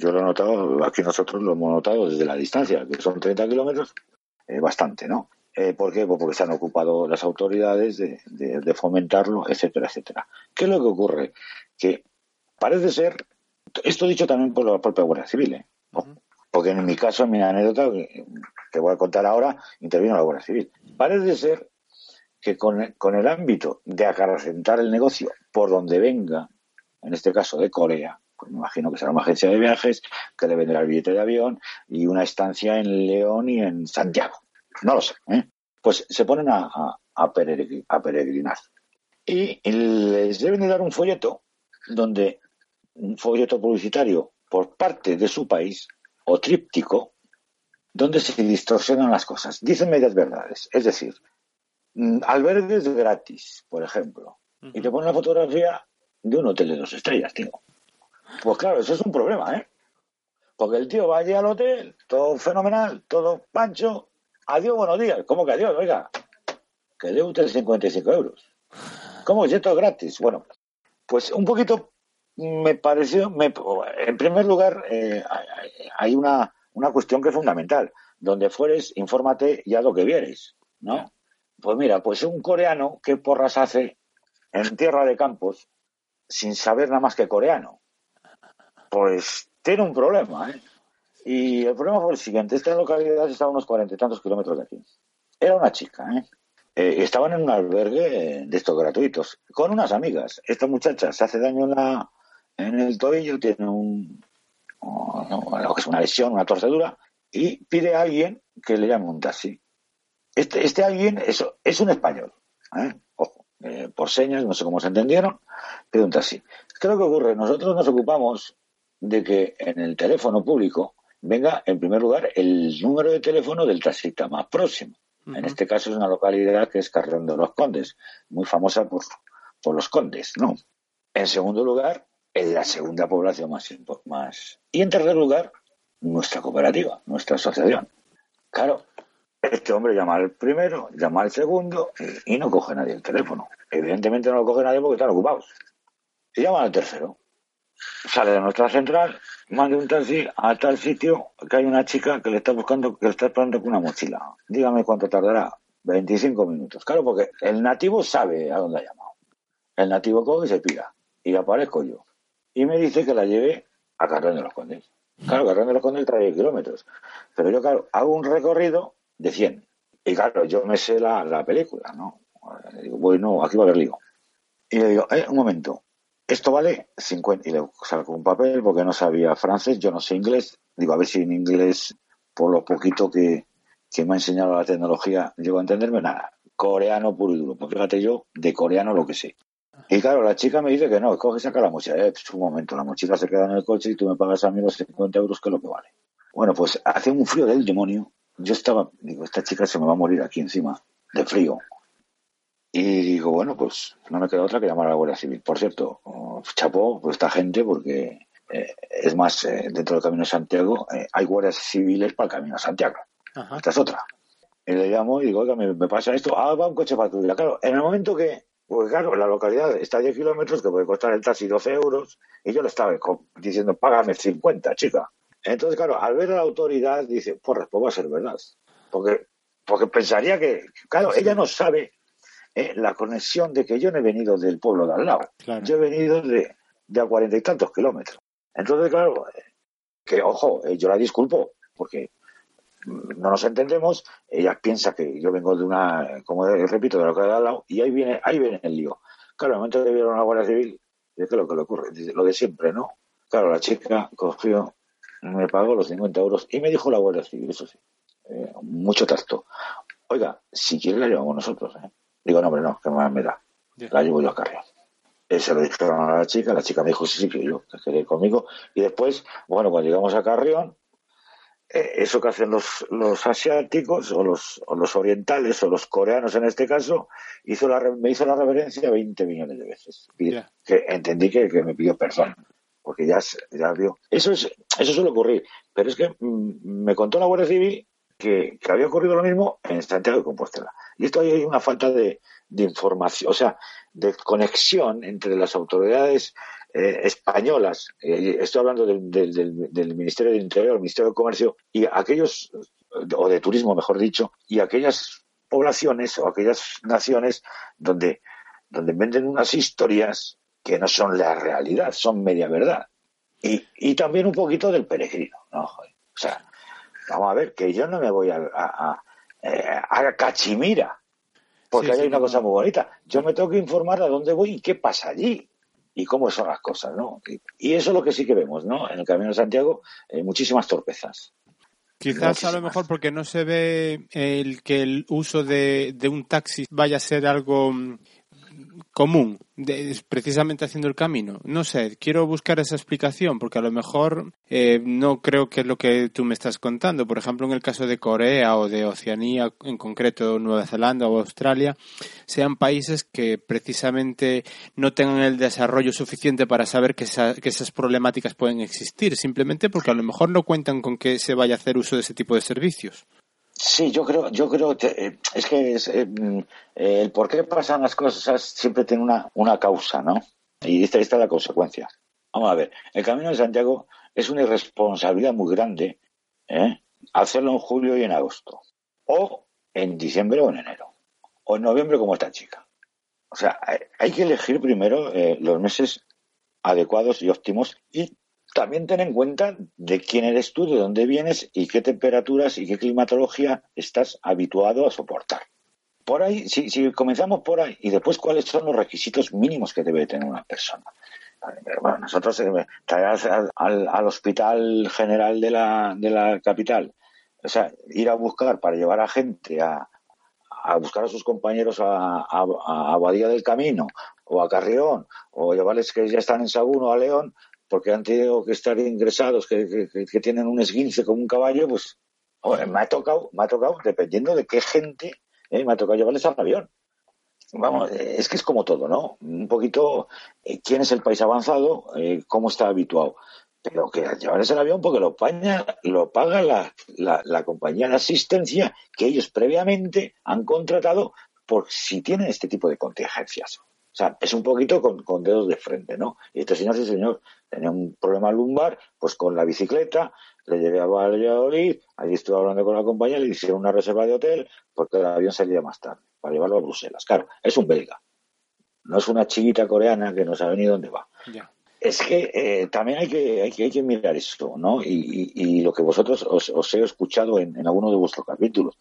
Yo lo he notado, aquí nosotros lo hemos notado desde la distancia, que son 30 kilómetros, eh, bastante, ¿no? Eh, ¿Por qué? Pues porque se han ocupado las autoridades de, de- de fomentarlo, etcétera, etcétera. ¿Qué es lo que ocurre? Que parece ser, esto dicho también por la propia Guardia Civil, ¿eh? Porque en mi caso, en mi anécdota que, que voy a contar ahora, intervino la Guardia Civil. Parece ser que con, el ámbito de acrecentar el negocio por donde venga, en este caso de Corea, pues me imagino que será una agencia de viajes que le venderá el billete de avión y una estancia en León y en Santiago. No lo sé. ¿eh? Pues se ponen a peregrinar. Y les deben de dar un folleto donde un folleto publicitario por parte de su país o tríptico donde se distorsionan las cosas. Dicen medias verdades. Es decir, mm, albergues gratis, por ejemplo, y te ponen la fotografía de un hotel de dos estrellas, tío. Pues claro, eso es un problema, ¿eh? Porque el tío va allí al hotel, todo fenomenal, todo pancho, adiós, buenos días. ¿Cómo que adiós? Oiga, que dé usted 55 euros. ¿Cómo que esto es gratis? Bueno, pues un poquito me pareció, me- en primer lugar, eh, hay- una, una cuestión que es fundamental. Donde fueres, infórmate y haz lo que vieres, ¿no? Pues mira, pues un coreano, ¿qué porras hace en tierra de campos sin saber nada más que coreano? Pues tiene un problema, ¿eh? Y el problema fue el siguiente. Esta localidad está a unos cuarenta y tantos kilómetros de aquí. Era una chica, ¿eh? Eh, estaban en un albergue de estos gratuitos, con unas amigas. Esta muchacha se hace daño en, la, en el tobillo, tiene un, lo que es una lesión, una torcedura, y pide a alguien que le llame un taxi. Este, este alguien es, es un español, ¿eh? Ojo, eh, por señas, no sé cómo se entendieron, pide un taxi. ¿Qué es lo que ocurre? Nosotros nos ocupamos de que en el teléfono público venga, en primer lugar, el número de teléfono del taxista más próximo. En este caso es una localidad que es Carrión de los Condes, muy famosa por, por los condes, ¿no? En segundo lugar, en la segunda población más, más. Y en tercer lugar, nuestra cooperativa, nuestra asociación. Claro, Este hombre llama al primero, llama al segundo y, no coge nadie el teléfono. Evidentemente no lo coge nadie porque están ocupados. Y llama al tercero. Sale de nuestra central, mande un taxi a tal sitio que hay una chica que le está buscando, que le está esperando con una mochila. Dígame cuánto tardará. 25 minutos. Claro, porque el nativo sabe a dónde ha llamado. El nativo coge y se pira. Y aparezco yo. Y me dice que la lleve a Carrón de los Condes. Claro, Carrón de los Condes trae kilómetros. Pero yo, claro, hago un recorrido de 100. Y claro, yo me sé la, la película, ¿no? Eh, Digo, bueno, aquí va a haber lío. Y le digo, eh, un momento, esto vale 50. Y le saco un papel porque no sabía francés, yo no sé inglés. Digo, a ver si en inglés, por lo poquito que, que me ha enseñado la tecnología, llego a entenderme nada. Coreano puro y duro. Pues fíjate yo, de coreano lo que sé. Y claro, la chica me dice que no, coge y saca la mochila. Eh, pues un momento, la mochila se queda en el coche y tú me pagas a mí los 50 euros, que es lo que vale. Bueno, pues hace un frío del demonio. Yo estaba, digo, esta chica se me va a morir aquí encima, de frío. Y digo, bueno, pues no me queda otra que llamar a la Guardia Civil. Por cierto, oh, chapó por esta gente porque, eh, es más, eh, dentro del Camino de Santiago eh, hay guardias civiles para el Camino de Santiago. Esta es otra. Y le llamo y digo, oiga, me, me pasa esto. Ah, va un coche patrulla. Claro, en el momento que, pues claro, la localidad está a 10 kilómetros, que puede costar el taxi 12 euros, y yo le estaba diciendo, págame 50, chica. Entonces, claro, al ver a la autoridad, dice, pues, pues va a ser verdad. Porque, porque pensaría que, claro, ella no sabe eh, la conexión de que yo no he venido del pueblo de al lado. Claro. Yo he venido de, de a cuarenta y tantos kilómetros. Entonces, claro, eh, que ojo, eh, yo la disculpo, porque no nos entendemos, ella piensa que yo vengo de una, como repito, de la localidad de al lado, y ahí viene, ahí viene el lío. Claro, en el momento que vieron a la Guardia Civil, ¿qué es lo que le ocurre? Lo de siempre, ¿no? Claro, la chica cogió, me pagó los 50 euros y me dijo la Guardia Civil, eso sí, eh, mucho tacto. Oiga, si quiere la llevamos nosotros, ¿eh? Digo, no, hombre, no, que más me da. La llevo yo a Carrión. Eh, se lo dijeron a la chica, la chica me dijo, sí, sí, que yo, que quería ir conmigo. Y después, bueno, cuando llegamos a Carrión, eso que hacen los, los asiáticos o los, o los orientales o los coreanos en este caso, hizo la, me hizo la reverencia 20 millones de veces. Que entendí que, que me pidió perdón, porque ya, ya vio. Eso, es, eso suele ocurrir, pero es que mm, me contó la Guardia Civil que, que había ocurrido lo mismo en Santiago de Compostela. Y esto ahí hay una falta de, de información, o sea, de conexión entre las autoridades eh, españolas, eh, estoy hablando del, del- del- del Ministerio del Interior, el Ministerio de Comercio, y aquellos, o de turismo mejor dicho, y aquellas poblaciones o aquellas naciones donde, donde venden unas historias que no son la realidad, son media verdad. Y, y también un poquito del peregrino, ¿no? Joder. O sea, vamos a ver, que yo no me voy a, a, a, eh, a Cachimira, porque Sí, hay una no, cosa muy bonita. Yo me tengo que informar a dónde voy y qué pasa allí y cómo son las cosas, ¿no? Y, eso es lo que sí que vemos, ¿no? En el Camino de Santiago, eh, muchísimas torpezas. Quizás a lo mejor porque no se ve el que el uso de, de un taxi vaya a ser algo mm, común, de- precisamente haciendo el camino. No sé, quiero buscar esa explicación porque a lo mejor eh, no creo que es lo que tú me estás contando. Por ejemplo, en el caso de Corea o de Oceanía, en concreto Nueva Zelanda o Australia, sean países que precisamente no tengan el desarrollo suficiente para saber que, esa- que esas problemáticas pueden existir, simplemente porque a lo mejor no cuentan con que se vaya a hacer uso de ese tipo de servicios. Sí, yo creo, yo creo que eh, es que es, eh, mm, eh, el por qué pasan las cosas siempre tiene una, una causa, ¿no? Y esta, esta es la consecuencia. Vamos a ver, el Camino de Santiago es una irresponsabilidad muy grande hacerlo en julio y en agosto, o en diciembre o en enero, o en noviembre como esta chica. O sea, hay, hay que elegir primero los meses adecuados y óptimos y también ten en cuenta de quién eres tú, de dónde vienes y qué temperaturas y qué climatología estás habituado a soportar. Por ahí, si, si comenzamos por ahí, y después cuáles son los requisitos mínimos que debe tener una persona. Bueno, nosotros eh, al, al- al hospital general de la, de la capital, o sea, ir a buscar para llevar a gente a, buscar a sus compañeros a, a, Abadía del Camino o a Carrión o llevarles que ya están en Sagún o a León porque han tenido que estar ingresados, que, que- tienen un esguince como un caballo, pues me ha tocado, me ha tocado, dependiendo de qué gente, eh, me ha tocado llevarles al avión. Vamos, eh, es que es como todo, ¿no? Un poquito eh, quién es el país avanzado, cómo está habituado. pero que al llevarse el avión porque lo paga, lo paga la, la, la compañía de asistencia que ellos previamente han contratado por si tienen este tipo de contingencias. O sea, es un poquito con, con dedos de frente, ¿no? Y este señor, sí señor, tenía un problema lumbar, pues con la bicicleta, le llevé a Valladolid, allí estuve hablando con la compañía, le hicieron una reserva de hotel, porque el avión salía más tarde, para llevarlo a Bruselas. Claro, es un belga, no es una chiquita coreana que no sabe ni dónde va. Ya. Es que eh, también hay que, hay que hay que mirar esto, ¿no? Y, y- y lo que vosotros os, os he escuchado en, en alguno de vuestros capítulos.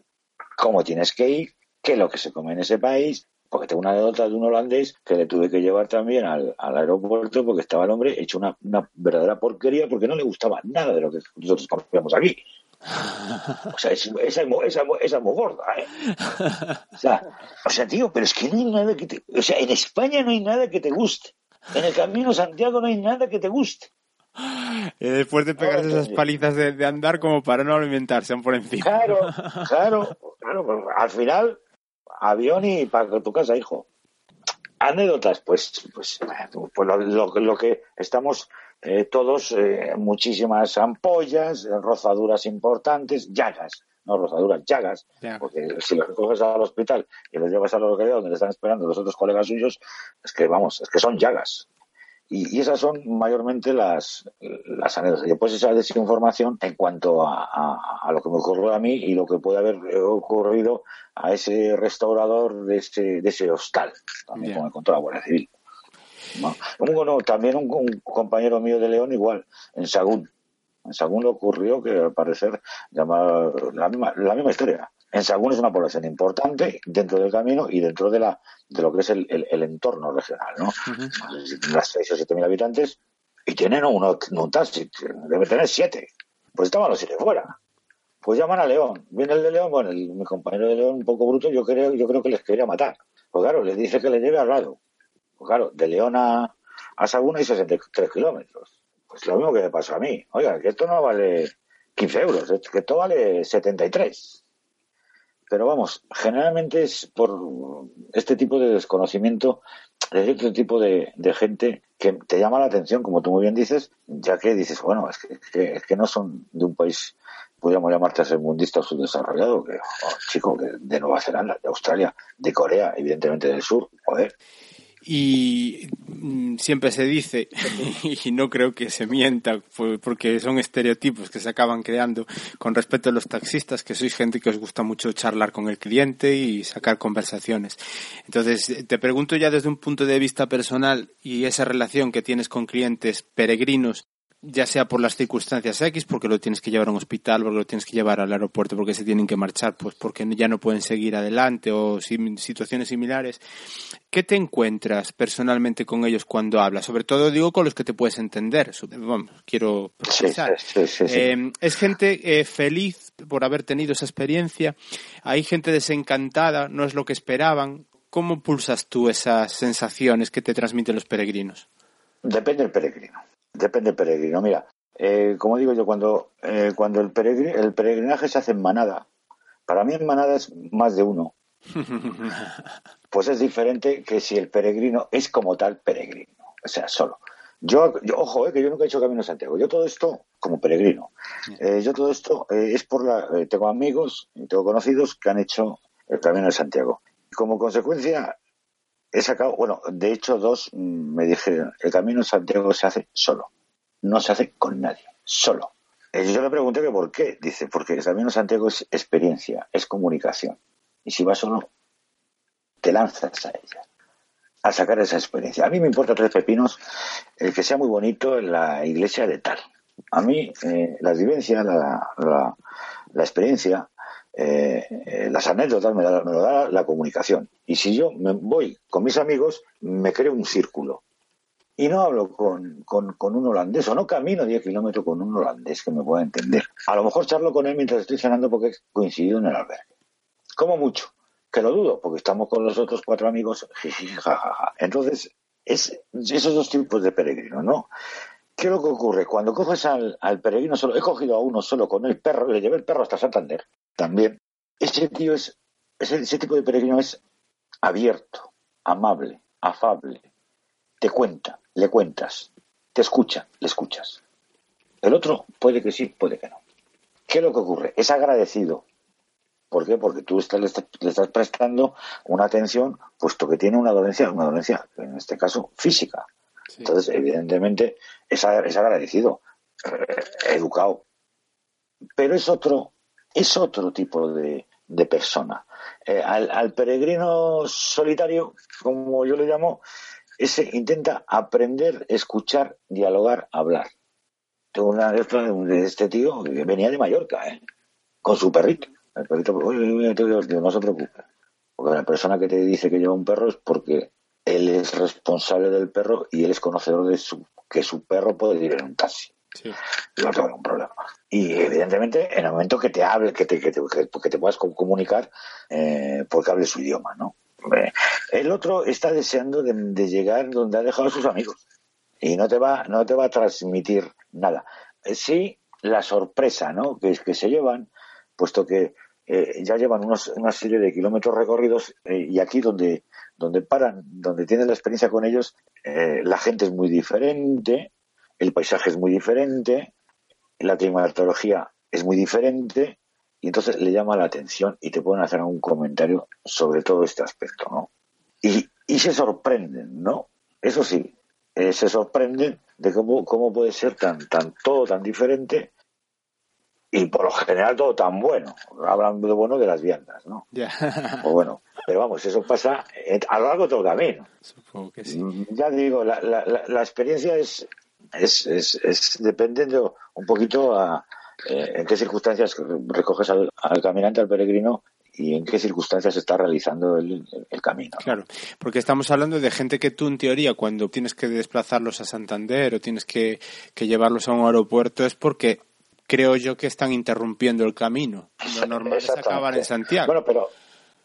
Cómo tienes que ir, qué es lo que se come en ese país. Porque tengo una anécdota de un holandés que le tuve que llevar también al, al aeropuerto porque estaba el hombre hecho una, una verdadera porquería porque no le gustaba nada de lo que nosotros comíamos aquí. O sea, es- esa, esa, esa es muy gorda, ¿eh? O sea, o sea, tío, pero es que no hay nada que te... O sea, en España no hay nada que te guste. En el Camino Santiago no hay nada que te guste. Eh, después de pegarse esas palizas de, de andar como para no alimentarse por encima. Claro, claro, claro. Al final, avión y para tu casa, hijo. Anécdotas, pues, pues, pues lo, lo- lo que estamos eh, todos, eh, muchísimas ampollas, rozaduras importantes, llagas, no rozaduras, llagas, porque si los coges al hospital y los llevas a la localidad donde le están esperando los otros colegas suyos, es que vamos, es que son llagas. Y, y esas son mayormente las, las anécdotas. Y después esa desinformación en cuanto a, a- a lo que me ocurrió a mí y lo que puede haber ocurrido a ese restaurador de ese, de ese hostal, también Ya. como me contó la Guardia Civil. bueno, también un, un compañero mío de León igual, en Sagún. En Sagún le ocurrió que al parecer llamaba la misma, la misma historia. En Sagún es una población importante dentro del camino y dentro de la de lo que es el, el- el entorno regional, ¿no? Sé si tendrá seis o siete mil habitantes y tienen uno, un taxi, debe tener siete. Pues estaban los siete fuera. Pues llaman a León. Viene el de León, bueno, el- mi compañero de León, un poco bruto, yo creo, yo creo que les quería matar. Pues claro, les dice que le lleve al lado. Pues claro, de León a, a Sagún hay 63 kilómetros. Pues lo mismo que me pasó a mí. Oiga, que esto no vale 15 euros, que esto vale 73. Pero vamos, generalmente es por este tipo de desconocimiento de cierto tipo de, de gente que te llama la atención, como tú muy bien dices, ya que dices, bueno, es que, que- es que no son de un país, podríamos llamar tercermundista o subdesarrollado, que, oh, chico, que de Nueva Zelanda, de Australia, de Corea, evidentemente del sur, joder. Y mm, siempre se dice, y no creo que se mienta, porque son estereotipos que se acaban creando con respecto a los taxistas, que sois gente que os gusta mucho charlar con el cliente y sacar conversaciones. Entonces, te pregunto ya desde un punto de vista personal y esa relación que tienes con clientes peregrinos, ya sea por las circunstancias X, porque lo tienes que llevar a un hospital, porque lo tienes que llevar al aeropuerto, porque se tienen que marchar, pues porque ya no pueden seguir adelante o situaciones similares. ¿Qué te encuentras personalmente con ellos cuando hablas? Sobre todo digo con los que te puedes entender. Vamos, quiero precisar. sí, sí, sí. Eh, es gente eh, feliz por haber tenido esa experiencia. Hay gente desencantada, no es lo que esperaban. ¿Cómo pulsas tú esas sensaciones que te transmiten los peregrinos? Depende del peregrino. Depende del peregrino. Mira, eh, como digo yo, cuando, eh, cuando el, el peregrinaje se hace en manada, para mí en manada es más de uno. Pues es diferente que si el peregrino es como tal peregrino, o sea, solo. Yo, yo ojo, eh, que yo nunca he hecho Camino a Santiago. Yo todo esto como peregrino. Eh, yo todo esto eh, es por la. tengo amigos y tengo conocidos que han hecho el Camino de Santiago. Como consecuencia, he sacado, bueno, de hecho, dos mm, me dijeron: el Camino Santiago se hace solo. No se hace con nadie, solo. Eh, yo le pregunté que por qué. Dice: porque el Camino Santiago es experiencia, es comunicación. Y si vas solo, te lanzas a ella, a sacar esa experiencia. A mí me importa tres pepinos el que sea muy bonito en la iglesia de tal. A mí eh, las vivencias, la, la, la experiencia, eh, eh, las anécdotas me, da- me lo da la comunicación. Y si yo me voy con mis amigos, me creo un círculo. Y no hablo con, un holandés, o no camino 10 kilómetros con un holandés que me pueda entender. A lo mejor charlo con él mientras estoy cenando porque he coincidido en el albergue. Como mucho, que lo dudo, porque estamos con los otros cuatro amigos. Entonces, es esos dos tipos de peregrinos, ¿no? ¿Qué es lo que ocurre? Cuando coges al, al peregrino solo, he cogido a uno solo con el perro, le llevé el perro hasta Santander, también. Ese tío es, ese, ese tipo de peregrino es abierto, amable, afable, te cuenta, le cuentas, te escucha, le escuchas. El otro puede que sí, puede que no. ¿Qué es lo que ocurre? Es agradecido. ¿Por qué? Porque tú estás- le, estás, le estás prestando una atención, puesto que tiene una dolencia, una dolencia, en este caso, física. Sí. Entonces, evidentemente, es, es agradecido, eh, educado. Pero es otro, es otro tipo de, persona. Eh, al, al peregrino solitario, como yo le llamo, ese intenta aprender, escuchar, dialogar, hablar. Tengo una de este tío que venía de Mallorca, ¿eh? con su perrito. El perrito, no se preocupe. Porque la persona que te dice que lleva un perro es porque él es responsable del perro y él es conocedor de su, que su perro puede ir en un taxi. Sí. Tengo ningún problema. Y evidentemente, en el momento que te hable, que te, que te, que- te puedas com- comunicar, eh, porque hable su idioma, ¿no? El otro está deseando de, llegar donde ha dejado a sus amigos y no te va, no te va a transmitir nada. Eh, Sí, la sorpresa, ¿no? Que, que se llevan, puesto que eh, ya llevan unos, una serie de kilómetros recorridos eh, y aquí donde, donde paran, donde tienes la experiencia con ellos, la gente es muy diferente, el paisaje es muy diferente, la climatología es muy diferente y entonces le llama la atención y te pueden hacer algún comentario sobre todo este aspecto, ¿no? Y, y se sorprenden, ¿no? Eso sí, eh, se sorprenden de cómo, cómo puede ser tan, tan todo tan diferente y por lo general todo tan bueno. Hablan de bueno de las viandas, ¿no? Ya. O bueno, pero vamos, eso pasa en- a lo largo de todo el camino. Supongo que sí. Mm, Ya digo, la, la, la, la experiencia es, es, es, es dependiendo un poquito a eh, en qué circunstancias recoges al, al caminante, al peregrino, y en qué circunstancias está realizando el, camino. Claro, porque estamos hablando de gente que tú en teoría cuando tienes que desplazarlos a Santander o tienes que, que llevarlos a un aeropuerto es porque creo yo que están interrumpiendo el camino. Lo normal es acabar en Santiago. Bueno, pero,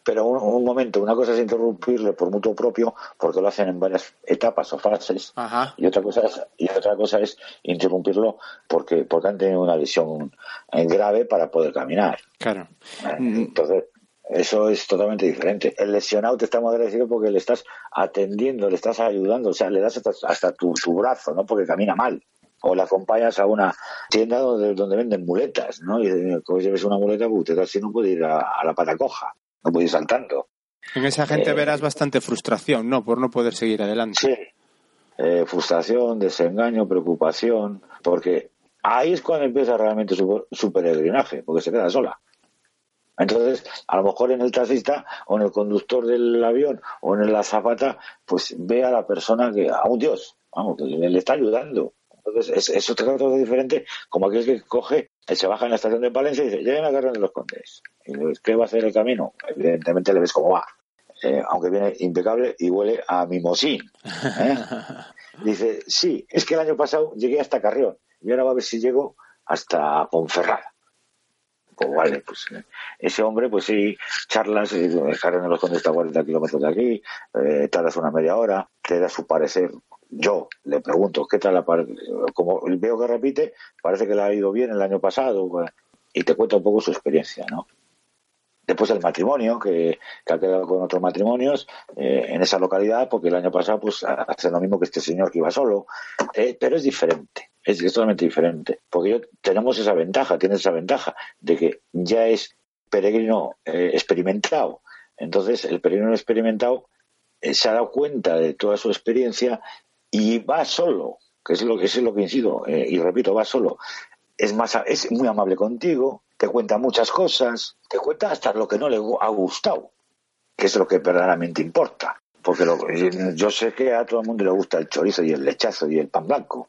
pero un, un momento, una cosa es interrumpirle por mutuo propio, porque lo hacen en varias etapas o fases, Ajá. y otra cosa es, y otra cosa es interrumpirlo porque, porque han tenido una lesión eh, grave para poder caminar. Claro. Eh, Mm. Entonces, eso es totalmente diferente. El lesionado te está muy agradecido porque le estás atendiendo, le estás ayudando, o sea, le das hasta, hasta tu, tu brazo, ¿no? Porque camina mal. O le acompañas a una tienda donde, donde venden muletas, ¿no? Y como lleves una muleta, pues usted casi no puede ir a, a la pata coja, no ir saltando. En esa gente Eh, verás bastante frustración, ¿no? Por no poder seguir adelante. Sí. Eh, frustración, desengaño, preocupación, porque ahí es cuando empieza realmente su, su peregrinaje, porque se queda sola. Entonces, a lo mejor en el taxista o en el conductor del avión o en la azafata, pues ve a la persona que, a un Dios, vamos, que le, le está ayudando. Entonces, es, es otra cosa diferente, como aquel que coge, se baja en la estación de Palencia y dice, lleguen a Carrera de los Condes. Y ¿qué va a hacer el camino? Evidentemente le ves cómo va. Eh, aunque viene impecable y huele a mimosín. ¿eh? Dice, sí, es que el año pasado llegué hasta Carrión y ahora va a ver si llego hasta Ponferrada. Pues vale, pues eh, ese hombre, pues sí, charlas, Carrión de los Condes está a 40 kilómetros de aquí, tardas una media hora, te da su parecer. Yo le pregunto, ¿qué tal la Como veo que repite, parece que le ha ido bien el año pasado, y te cuenta un poco su experiencia, ¿no? Después el matrimonio, que, ha quedado con otros matrimonios eh, en esa localidad, porque el año pasado pues hace lo mismo que este señor que iba solo, Eh, pero es diferente, es, totalmente diferente, porque tenemos esa ventaja, tienes esa ventaja de que ya es peregrino eh, experimentado. Entonces el peregrino experimentado se ha dado cuenta de toda su experiencia y va solo, que es lo que es lo que incido, y repito, va solo. Es más, es muy amable contigo, te cuenta muchas cosas, te cuenta hasta lo que no le ha gustado, que es lo que verdaderamente importa. Porque lo- yo sé que a todo el mundo le gusta el chorizo y el lechazo y el pan blanco,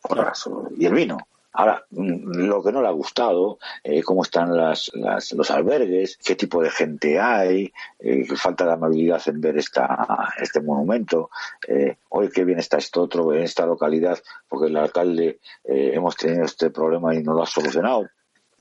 y el vino. Ahora, mm, lo que no le ha gustado, eh, cómo están las, las- los albergues, qué tipo de gente hay, eh, falta de amabilidad en ver esta, este monumento, eh, hoy qué bien está esto otro en esta localidad, porque el alcalde eh, hemos tenido este problema y no lo ha solucionado.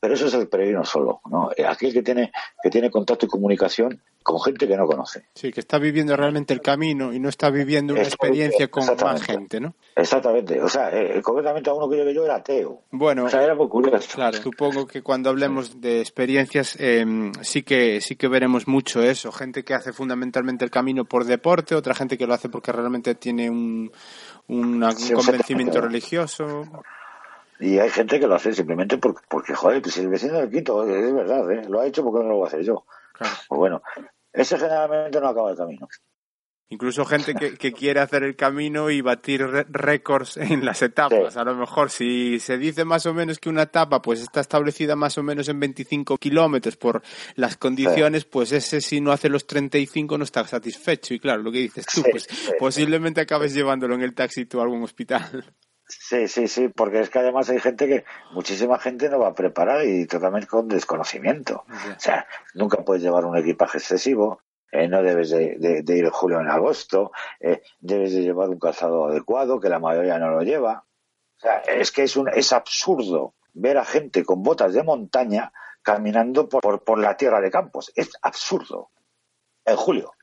Pero eso es el peregrino solo, ¿no? Eh, Aquel que tiene, que tiene contacto y comunicación con gente que no conoce. Sí, que está viviendo realmente el camino y no está viviendo una experiencia con más gente, ¿no? Exactamente. O sea, eh, concretamente a uno que yo que yo era ateo. Bueno, O sea, era muy curioso. Claro, supongo que cuando hablemos de experiencias eh, sí que sí que veremos mucho eso, gente que hace fundamentalmente el camino por deporte, otra gente que lo hace porque realmente tiene un, un Sí, convencimiento religioso. Y hay gente que lo hace simplemente porque, porque joder, pues si el vecino del quinto, es verdad, ¿eh? lo ha hecho porque no lo voy a hacer yo. Pues bueno, ese generalmente no acaba el camino. Incluso gente que, que quiere hacer el camino y batir récords en las etapas. Sí. A lo mejor si se dice más o menos que una etapa pues está establecida más o menos en 25 kilómetros por las condiciones, pues ese si no hace los 35 no está satisfecho. Y claro, lo que dices tú, Sí, pues posiblemente acabes llevándolo en el taxi tú a algún hospital. Sí, sí, sí, porque es que además hay gente que, muchísima gente no va preparada y totalmente con desconocimiento. O sea, nunca puedes llevar un equipaje excesivo, eh, no debes de, de- de ir en julio en agosto, eh, debes de llevar un calzado adecuado, que la mayoría no lo lleva. O sea, es que es, un, es absurdo ver a gente con botas de montaña caminando por, por, por la tierra de campos. Es absurdo. En julio.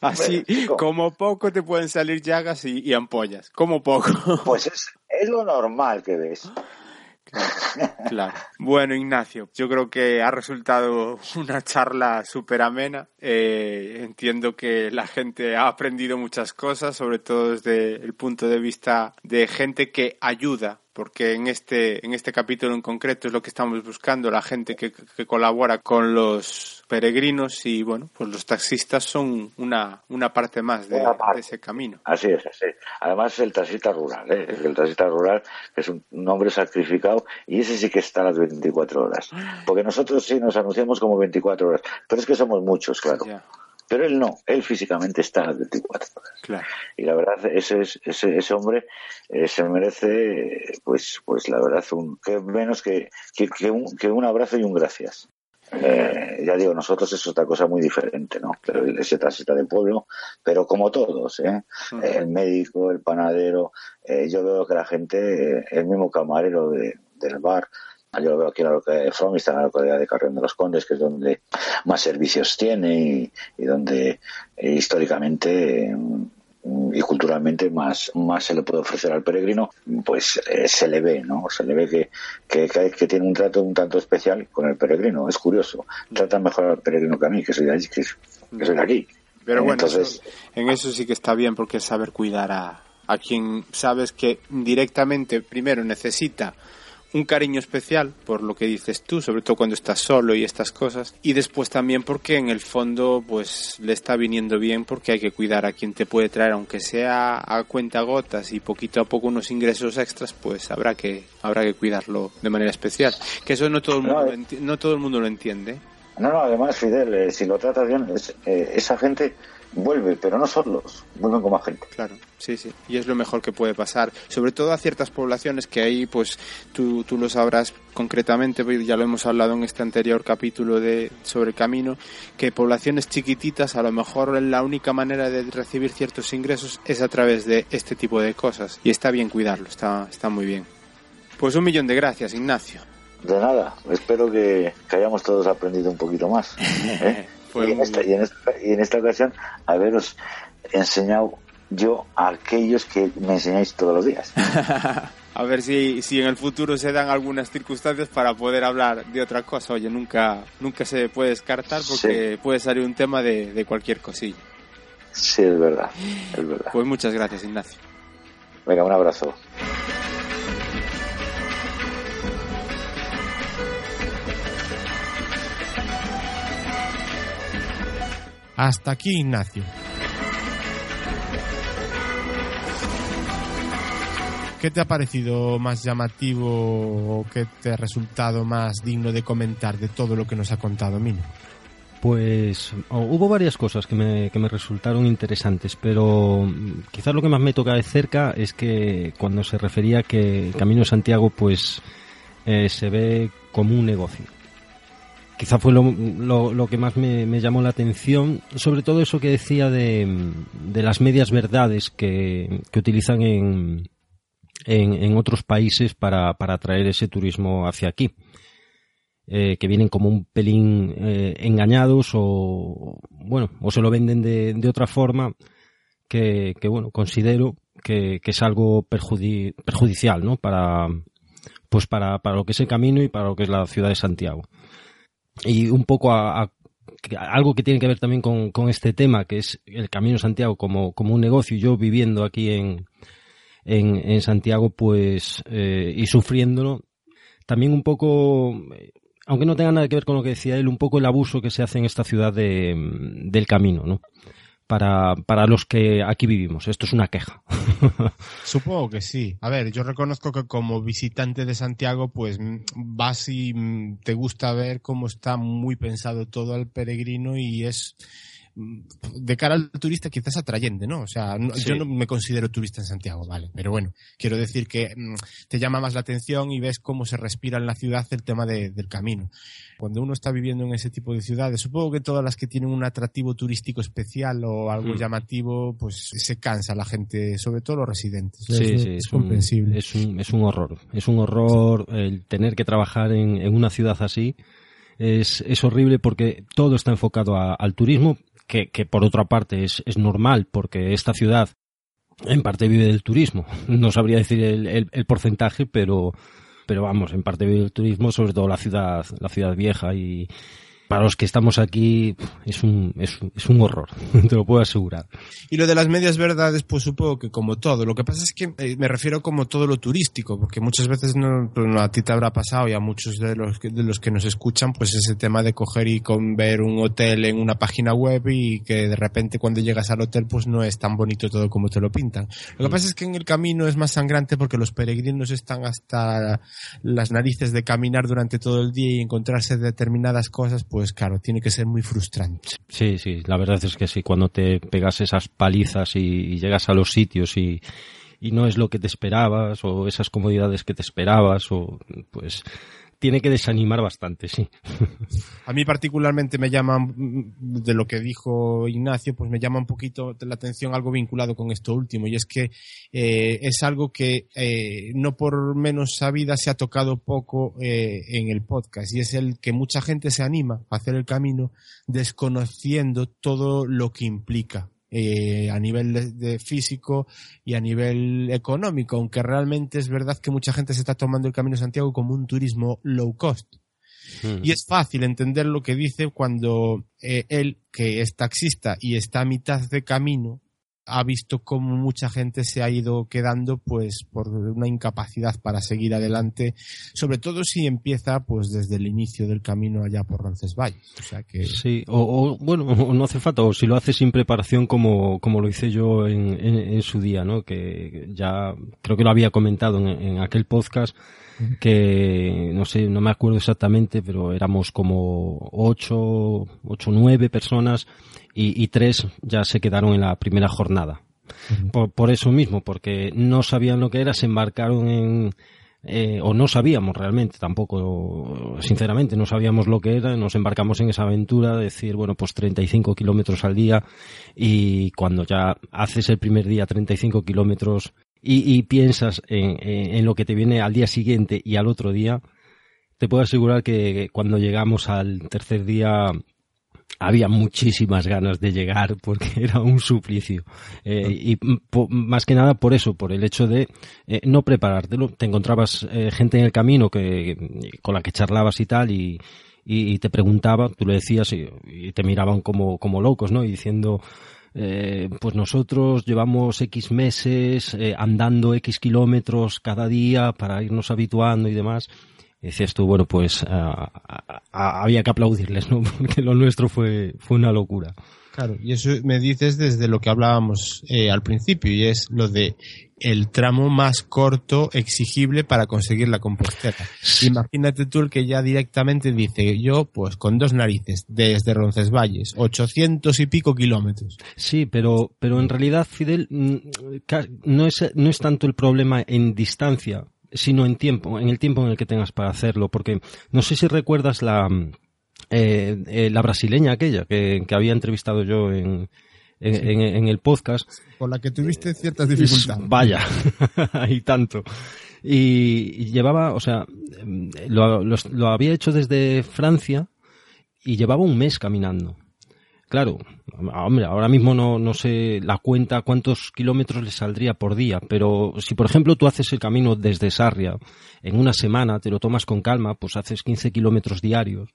Así, chico. como poco te pueden salir llagas y, y ampollas. Como poco. Pues es, es lo normal que ves. Claro. Bueno, Ignacio, yo creo que ha resultado una charla súper amena. Eh, entiendo que la gente ha aprendido muchas cosas, sobre todo desde el punto de vista de gente que ayuda, porque en este, en este capítulo en concreto es lo que estamos buscando, la gente que, que colabora con los peregrinos y, bueno, pues los taxistas son una, una parte más de, Una parte. de ese camino. Así es, así. Además, el taxista rural, ¿eh? el taxista rural es un, un hombre sacrificado y ese sí que está a las 24 horas. Porque nosotros sí nos anunciamos como 24 horas, pero es que somos muchos, claro. Ya, Pero él no, él físicamente está a las 24 horas. claro. Y la verdad, ese, es- ese, ese hombre eh, se merece, pues, pues la verdad, un, que menos que, que, que un, que un abrazo y un gracias. Eh, ya digo, nosotros es otra cosa muy diferente, ¿no? Pero ese taxista de pueblo, pero como todos, ¿eh? El médico, el panadero, eh, yo veo que la gente, el mismo camarero de- del bar, yo lo veo aquí en la localidad de From, está en la localidad de Carrión de los Condes, que es donde más servicios tiene y, y donde eh, históricamente eh, y culturalmente más, más se le puede ofrecer al peregrino, pues eh, se le ve, ¿no? Se le ve que, que, que tiene un trato un tanto especial con el peregrino. Es curioso. Trata mejor al peregrino que a mí, que soy de allí, que, que soy de aquí. Pero bueno, Entonces, eso- en eso sí que está bien porque es saber cuidar a, a quien sabes que directamente primero necesita un cariño especial por lo que dices tú, sobre todo cuando estás solo y estas cosas, y después también porque en el fondo pues le está viniendo bien porque hay que cuidar a quien te puede traer, aunque sea a cuenta gotas y poquito a poco unos ingresos extras, pues habrá que habrá que cuidarlo de manera especial. Que eso no todo el mundo, No, lo, eh. enti- no todo el mundo lo entiende. no, no, además, Fidel, eh, si lo tratas bien, es- eh, esa gente vuelve, pero no solos, vuelven con más gente. Claro, sí, sí. Y es lo mejor que puede pasar. Sobre todo a ciertas poblaciones que ahí, pues, tú, tú lo sabrás concretamente, pues, ya lo hemos hablado en este anterior capítulo de sobre el camino, que poblaciones chiquititas, a lo mejor la única manera de recibir ciertos ingresos es a través de este tipo de cosas. Y está bien cuidarlo, está, está muy bien. Pues un millón de gracias, Ignacio. De nada, espero que, que hayamos todos aprendido un poquito más. ¿eh? Fue y, en esta, y, en esta, y en esta ocasión, haberos enseñado yo a aquellos que me enseñáis todos los días. A ver si, si en el futuro se dan algunas circunstancias para poder hablar de otra cosa. Oye, nunca, nunca se puede descartar porque puede salir un tema de, de cualquier cosilla. Sí, es verdad, es verdad. Pues muchas gracias, Ignacio. Venga, un abrazo. Hasta aquí, Ignacio. ¿Qué te ha parecido más llamativo o qué te ha resultado más digno de comentar de todo lo que nos ha contado Mino? Pues hubo varias cosas que me, que me resultaron interesantes, pero mm, quizás lo que más me toca de cerca es que cuando se refería que el Camino de Santiago pues eh, se ve como un negocio. Quizá fue lo, lo- lo que más me, llamó la atención, sobre todo eso que decía de, las medias verdades que, utilizan en, en, otros países para, para atraer ese turismo hacia aquí eh, que vienen como un pelín eh, engañados o bueno o se lo venden de, de otra forma que, que, bueno considero que, que es algo perjudi- perjudicial no para pues para, para lo que es el camino y para lo que es la ciudad de Santiago y un poco a, a- algo que tiene que ver también con, con este tema que es el camino Santiago como, como un negocio yo viviendo aquí en en, Santiago, pues, eh, y sufriéndolo. También un poco, aunque no tenga nada que ver con lo que decía él, un poco el abuso que se hace en esta ciudad de, del camino, ¿no? Para, para los que aquí vivimos. Esto es una queja. Supongo que sí. A ver, yo reconozco que como visitante de Santiago, pues mm, vas y mm, te gusta ver cómo está muy pensado todo el peregrino y es de cara al turista quizás atrayente, ¿no? O sea, no- Sí. yo no me considero turista en Santiago, vale, pero bueno, quiero decir que mm, te llama más la atención y ves cómo se respira en la ciudad el tema de- del camino. Cuando uno está viviendo en ese tipo de ciudades, supongo que todas las que tienen un atractivo turístico especial o algo Mm. llamativo, pues se cansa la gente, sobre todo los residentes. Sí, es, sí, es es un, comprensible. es, un, es un horror. Es un horror el tener que trabajar en, en una ciudad así. Es, es horrible porque todo está enfocado a- al turismo, que, por otra parte es, es normal porque esta ciudad en parte vive del turismo. No sabría decir el, el- el porcentaje, pero, pero vamos, en parte vive del turismo, sobre todo la ciudad, la ciudad vieja y para los que estamos aquí es un, es, un- es un horror, te lo puedo asegurar. Y lo de las medias verdades, pues supongo que como todo. Lo que pasa es que eh, me refiero como todo lo turístico, porque muchas veces no, pues, no, a ti te habrá pasado y a muchos de los, que, de los que nos escuchan, pues ese tema de coger y con ver un hotel en una página web y que de repente cuando llegas al hotel pues no es tan bonito todo como te lo pintan. Lo que pasa es que en el camino es más sangrante porque los peregrinos están hasta las narices de caminar durante todo el día y encontrarse determinadas cosas, pues claro, tiene que ser muy frustrante. Sí, sí, la verdad es que sí, cuando te pegas esas palizas y, y llegas a los sitios y, y no es lo que te esperabas o esas comodidades que te esperabas o pues tiene que desanimar bastante, sí. A mí particularmente me llama, mm, de lo que dijo Ignacio, pues me llama un poquito la atención algo vinculado con esto último, y es que eh, es algo que eh, no por menos sabida se ha tocado poco eh, en el podcast, y es el que mucha gente se anima a hacer el camino desconociendo todo lo que implica. Eh, a nivel de, de físico y a nivel económico, aunque realmente es verdad que mucha gente se está tomando el Camino de Santiago como un turismo low cost. Y es fácil entender lo que dice cuando eh, él, que es taxista y está a mitad de camino, ha visto cómo mucha gente se ha ido quedando pues por una incapacidad para seguir adelante, sobre todo si empieza pues desde el inicio del camino allá por Roncesvalles. O sea que Sí, o, o, bueno, o no hace falta, o si lo haces sin preparación como, como lo hice yo en, en, en su día, ¿no? Que ya creo que lo había comentado en, en aquel podcast que no sé, no me acuerdo exactamente, pero éramos como ocho, ocho, nueve personas y, y tres ya se quedaron en la primera jornada. Por, por eso mismo, porque no sabían lo que era, se embarcaron en, eh, o no sabíamos realmente tampoco, sinceramente, no sabíamos lo que era, nos embarcamos en esa aventura de decir, bueno, pues 35 kilómetros al día y cuando ya haces el primer día 35 kilómetros y, y piensas en, en, en lo que te viene al día siguiente y al otro día, te puedo asegurar que cuando llegamos al tercer día había muchísimas ganas de llegar porque era un suplicio. Eh, y po, más que nada por eso, por el hecho de eh, no preparártelo. Te encontrabas eh, gente en el camino que, con la que charlabas y tal y, y, y te preguntaba, tú le decías y, y, te miraban como, como locos, ¿no? Y diciendo, eh, pues nosotros llevamos X meses eh, andando X kilómetros cada día para irnos habituando y demás. Decías tú, bueno, pues había que aplaudirles, ¿no? Porque lo nuestro fue, fue una locura. Claro, y eso me dices desde lo que hablábamos eh, al principio, y es lo de el tramo más corto exigible para conseguir la Compostela. Imagínate tú el que ya directamente dice, yo pues con dos narices, desde Roncesvalles, 800 y pico kilómetros. Sí, pero, pero en realidad, Fidel, no es, no es tanto el problema en distancia, sino en tiempo, en el tiempo en el que tengas para hacerlo, porque no sé si recuerdas la, eh, eh, la brasileña aquella que, que, había entrevistado yo en, en, sí. en, en, el podcast. Con la que tuviste ciertas dificultades. Vaya, y tanto. Y, y, llevaba, o sea, lo, lo, lo había hecho desde Francia y llevaba un mes caminando. Claro, hombre, ahora mismo no, no sé la cuenta cuántos kilómetros le saldría por día, pero si por ejemplo tú haces el camino desde Sarria en una semana, te lo tomas con calma, pues haces 15 kilómetros diarios,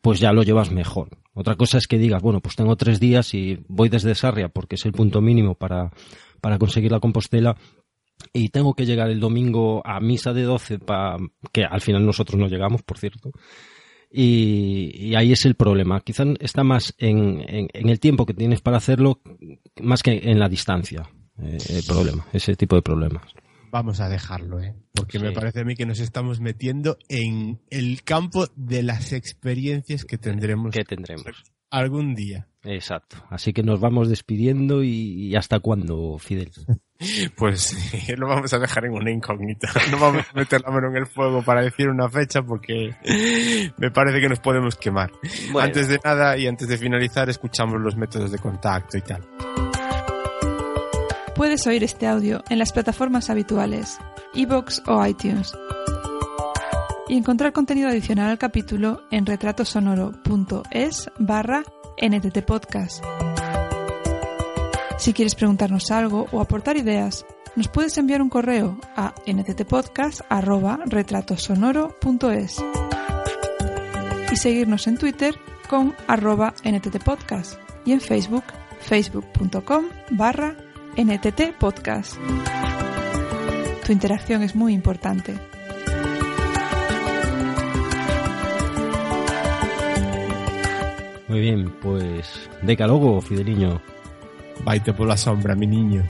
pues ya lo llevas mejor. Otra cosa es que digas, bueno, pues tengo tres días y voy desde Sarria porque es el punto mínimo para, para conseguir la Compostela y tengo que llegar el domingo a misa de 12 para que al final nosotros no llegamos, por cierto. Y, y ahí es el problema. Quizás está más en, en, en, el tiempo que tienes para hacerlo, más que en la distancia. Eh, el problema, ese tipo de problemas. Vamos a dejarlo, ¿eh? Porque Sí. me parece a mí que nos estamos metiendo en el campo de las experiencias que tendremos ¿Qué tendremos? Algún día. Exacto. Así que nos vamos despidiendo y, y hasta cuándo, Fidel. Pues lo vamos a dejar en una incógnita. No vamos a meter la mano en el fuego para decir una fecha porque me parece que nos podemos quemar. Bueno. Antes de nada y antes de finalizar, escuchamos los métodos de contacto y tal. Puedes oír este audio en las plataformas habituales, iVoox o iTunes. Y encontrar contenido adicional al capítulo en retratosonoro.es barra NTT Podcast. Si quieres preguntarnos algo o aportar ideas, nos puedes enviar un correo a nttpodcast.retratosonoro.es y seguirnos en Twitter con arroba nttpodcast y en Facebook facebook.com barra NTT Podcast. Tu interacción es muy importante. Muy bien, pues decalogo, Fideliño. Vaite por la sombra, mi niño.